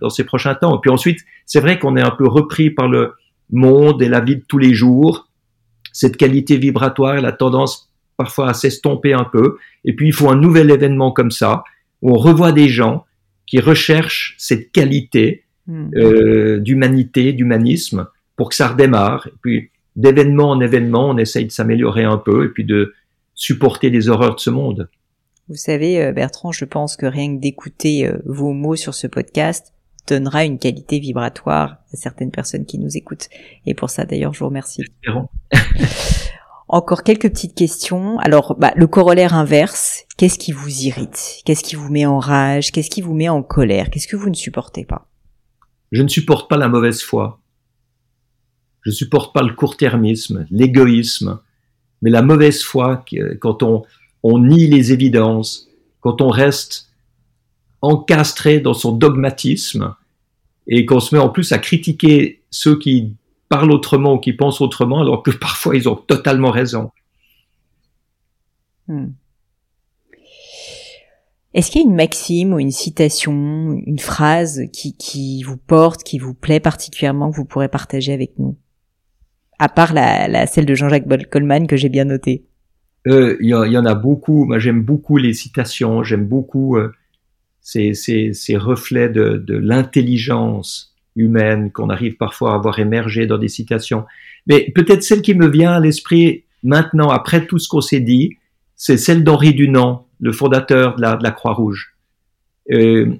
dans ces prochains temps. Et puis ensuite, c'est vrai qu'on est un peu repris par le monde et la vie de tous les jours. Cette qualité vibratoire, elle a tendance parfois à s'estomper un peu. Et puis il faut un nouvel événement comme ça, où on revoit des gens qui recherchent cette qualité, Hmm. euh, d'humanité, d'humanisme, pour que ça redémarre. Et puis, d'événement en événement, on essaye de s'améliorer un peu et puis de supporter les horreurs de ce monde. Vous savez, euh, Bertrand, je pense que rien que d'écouter euh, vos mots sur ce podcast donnera une qualité vibratoire à certaines personnes qui nous écoutent. Et pour ça, d'ailleurs, je vous remercie. Encore quelques petites questions. Alors, bah, le corollaire inverse, qu'est-ce qui vous irrite? Qu'est-ce qui vous met en rage? Qu'est-ce qui vous met en colère? Qu'est-ce que vous ne supportez pas? Je ne supporte pas la mauvaise foi. Je ne supporte pas le court-termisme, l'égoïsme, mais la mauvaise foi, quand on, on nie les évidences, quand on reste encastré dans son dogmatisme et qu'on se met en plus à critiquer ceux qui parlent autrement ou qui pensent autrement alors que parfois ils ont totalement raison. Hmm. Est-ce qu'il y a une maxime ou une citation, une phrase qui, qui vous porte, qui vous plaît particulièrement, que vous pourrez partager avec nous? À part la, la celle de Jean-Jacques Goldman que j'ai bien notée. Euh, il y, en a beaucoup. Moi, j'aime beaucoup les citations. J'aime beaucoup euh, ces, ces, ces, reflets de, de l'intelligence humaine qu'on arrive parfois à voir émerger dans des citations. Mais peut-être celle qui me vient à l'esprit maintenant, après tout ce qu'on s'est dit, c'est celle d'Henri Dunant, le fondateur de la, Croix-Rouge, euh,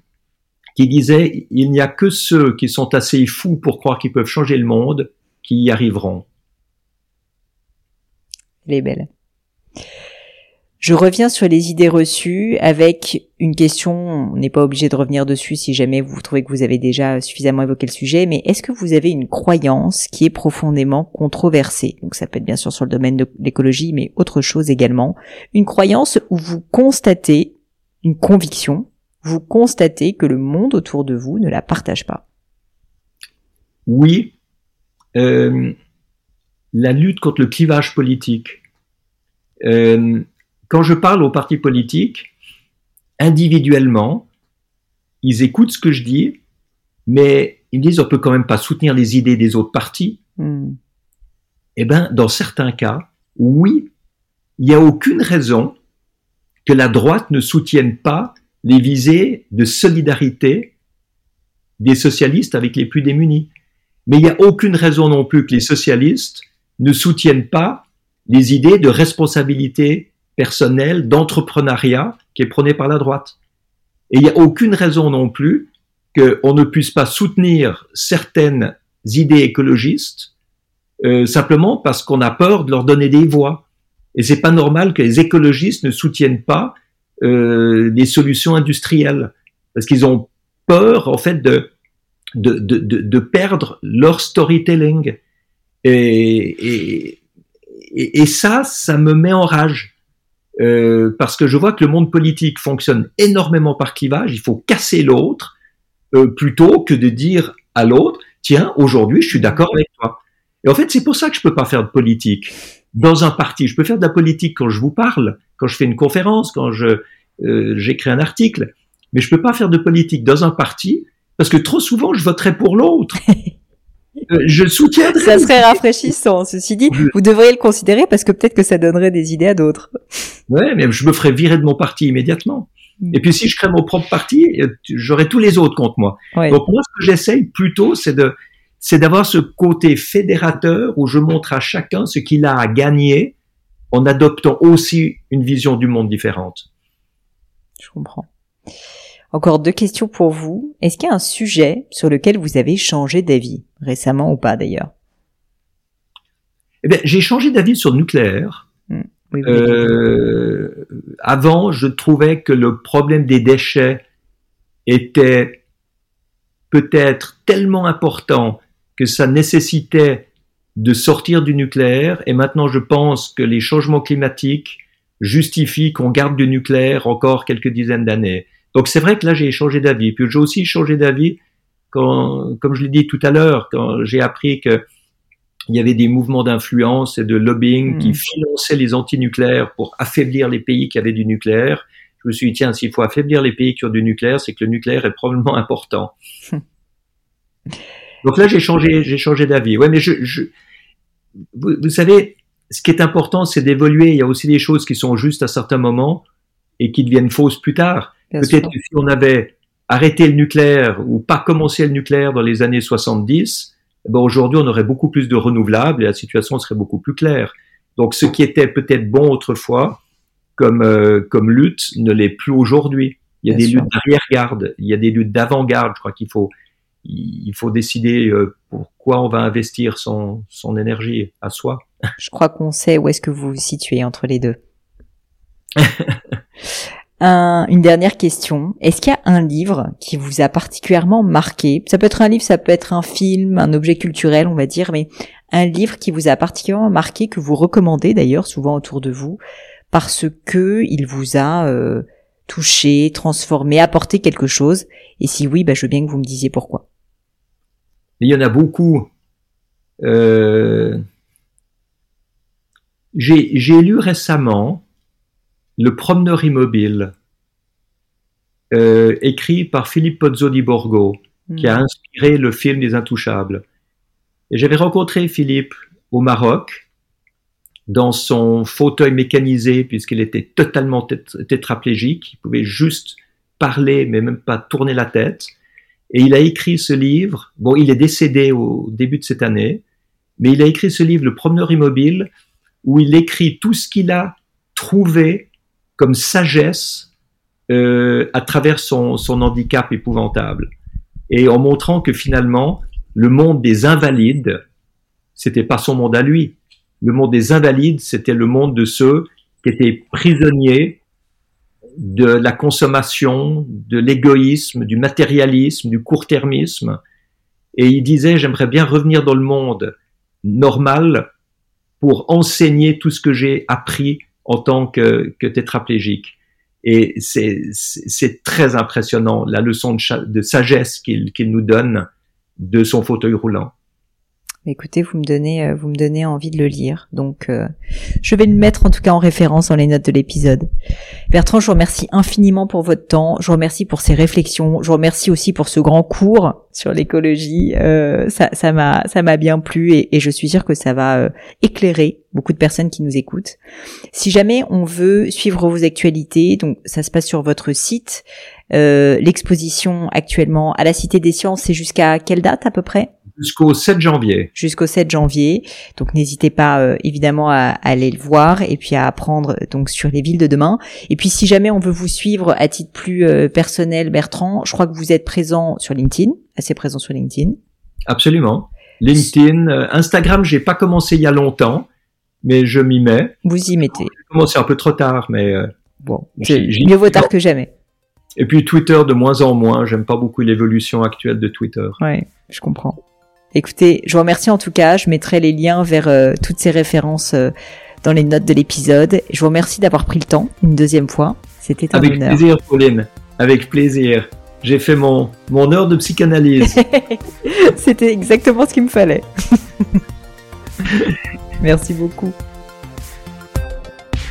qui disait il n'y a que ceux qui sont assez fous pour croire qu'ils peuvent changer le monde qui y arriveront. Elle est belle. Je reviens sur les idées reçues avec une question, on n'est pas obligé de revenir dessus si jamais vous trouvez que vous avez déjà suffisamment évoqué le sujet, mais est-ce que vous avez une croyance qui est profondément controversée? Donc ça peut être bien sûr sur le domaine de l'écologie, mais autre chose également. Une croyance où vous constatez une conviction, vous constatez que le monde autour de vous ne la partage pas. Oui, euh, la lutte contre le clivage politique. Euh, quand je parle aux partis politiques, individuellement, ils écoutent ce que je dis, mais ils me disent on peut quand même pas soutenir les idées des autres partis. Hmm. Eh ben, dans certains cas, oui, il n'y a aucune raison que la droite ne soutienne pas les visées de solidarité des socialistes avec les plus démunis. Mais il n'y a aucune raison non plus que les socialistes ne soutiennent pas les idées de responsabilité personnelle, d'entrepreneuriat qui est prôné par la droite. Et il n'y a aucune raison non plus qu'on ne puisse pas soutenir certaines idées écologistes euh, simplement parce qu'on a peur de leur donner des voix. Et c'est pas normal que les écologistes ne soutiennent pas euh, les solutions industrielles parce qu'ils ont peur en fait de de, de, de perdre leur storytelling. Et, et, et, ça, ça me met en rage. Euh, parce que je vois que le monde politique fonctionne énormément par clivage, il faut casser l'autre, euh, plutôt que de dire à l'autre, tiens, aujourd'hui, je suis d'accord avec toi. Et en fait, c'est pour ça que je peux pas faire de politique dans un parti. Je peux faire de la politique quand je vous parle, quand je fais une conférence, quand je euh, j'écris un article, mais je peux pas faire de politique dans un parti parce que trop souvent, je voterai pour l'autre. Euh, je soutiendrai. Ça serait rafraîchissant, ceci dit. Vous devriez le considérer parce que peut-être que ça donnerait des idées à d'autres. Ouais, mais je me ferais virer de mon parti immédiatement. Mm. Et puis si je crée mon propre parti, euh, j'aurai tous les autres contre moi. Donc moi, ce que j'essaye plutôt, c'est de, c'est d'avoir ce côté fédérateur où je montre à chacun ce qu'il a à gagner en adoptant aussi une vision du monde différente. Je comprends. Encore deux questions pour vous. Est-ce qu'il y a un sujet sur lequel vous avez changé d'avis, récemment ou pas d'ailleurs? Eh bien, j'ai changé d'avis sur le nucléaire. Hmm. euh, avant, je trouvais que le problème des déchets était peut-être tellement important que ça nécessitait de sortir du nucléaire. Et maintenant, je pense que les changements climatiques justifient qu'on garde du nucléaire encore quelques dizaines d'années. Donc c'est vrai que là j'ai changé d'avis. Puis j'ai aussi changé d'avis quand, comme je l'ai dit tout à l'heure, quand j'ai appris que il y avait des mouvements d'influence et de lobbying qui hmm. finançaient les antinucléaires pour affaiblir les pays qui avaient du nucléaire. Je me suis dit, tiens, s'il faut affaiblir les pays qui ont du nucléaire, c'est que le nucléaire est probablement important. Donc là, j'ai changé, j'ai changé d'avis. Ouais, mais je, je vous, vous, savez, ce qui est important, c'est d'évoluer. Il y a aussi des choses qui sont justes à certains moments et qui deviennent fausses plus tard. Peut-être que si on avait arrêté le nucléaire ou pas commencé le nucléaire dans les années 70, eh ben aujourd'hui on aurait beaucoup plus de renouvelables et la situation serait beaucoup plus claire. Donc ce qui était peut-être bon autrefois comme euh, comme lutte ne l'est plus aujourd'hui. Il y a des luttes d'arrière-garde, il y a des luttes d'avant-garde. Je crois qu'il faut il faut décider euh, pourquoi on va investir son son énergie à soi. Je crois qu'on sait où est-ce que vous vous situez entre les deux. une dernière question. Est-ce qu'il y a un livre qui vous a particulièrement marqué? Ça peut être un livre, ça peut être un film, un objet culturel, on va dire, mais un livre qui vous a particulièrement marqué, que vous recommandez d'ailleurs souvent autour de vous, parce que il vous a euh, touché, transformé, apporté quelque chose? Et si oui, bah, je veux bien que vous me disiez pourquoi. Il y en a beaucoup. Euh... J'ai lu récemment le promeneur immobile, euh, écrit par Philippe Pozzo di Borgo, qui a hmm. inspiré le film des Intouchables. Et j'avais rencontré Philippe au Maroc, dans son fauteuil mécanisé, puisqu'il était totalement tétraplégique, il pouvait juste parler, mais même pas tourner la tête. Et il a écrit ce livre, bon, il est décédé au début de cette année, mais il a écrit ce livre, Le promeneur immobile, où il écrit tout ce qu'il a trouvé comme sagesse euh, à travers son, son handicap épouvantable. Et en montrant que finalement, le monde des invalides, c'était pas son monde à lui. Le monde des invalides, c'était le monde de ceux qui étaient prisonniers de la consommation, de l'égoïsme, du matérialisme, du court-termisme. Et il disait, j'aimerais bien revenir dans le monde normal pour enseigner tout ce que j'ai appris en tant que, que tétraplégique. Et c'est très impressionnant la leçon de, sagesse qu'il nous donne de son fauteuil roulant. Écoutez, vous me donnez, euh, vous me donnez envie de le lire. Donc, euh, je vais le mettre en tout cas en référence dans les notes de l'épisode. Bertrand, je vous remercie infiniment pour votre temps. Je vous remercie pour ces réflexions. Je vous remercie aussi pour ce grand cours sur l'écologie. Euh, ça, m'a, ça m'a bien plu et, je suis sûre que ça va éclairer beaucoup de personnes qui nous écoutent. Si jamais on veut suivre vos actualités, donc ça se passe sur votre site. L'exposition actuellement à la Cité des Sciences, c'est jusqu'à quelle date à peu près? Jusqu'au 7 janvier. Jusqu'au 7 janvier. Donc n'hésitez pas euh, évidemment à, aller le voir et puis à apprendre donc sur les villes de demain. Et puis si jamais on veut vous suivre à titre plus euh, personnel, Bertrand, je crois que vous êtes présent sur LinkedIn, assez présent sur LinkedIn. Absolument. LinkedIn, euh, Instagram, j'ai pas commencé il y a longtemps, mais je m'y mets. Vous y mettez. J'ai commencé un peu trop tard, mais bon, mieux vaut tard que jamais. Et puis Twitter de moins en moins. J'aime pas beaucoup l'évolution actuelle de Twitter. Ouais, je comprends. Écoutez, je vous remercie en tout cas. Je mettrai les liens vers euh, toutes ces références euh, dans les notes de l'épisode. Je vous remercie d'avoir pris le temps une deuxième fois. C'était un Avec plaisir, Pauline. Avec plaisir. J'ai fait mon, mon heure de psychanalyse. C'était exactement ce qu'il me fallait. Merci beaucoup.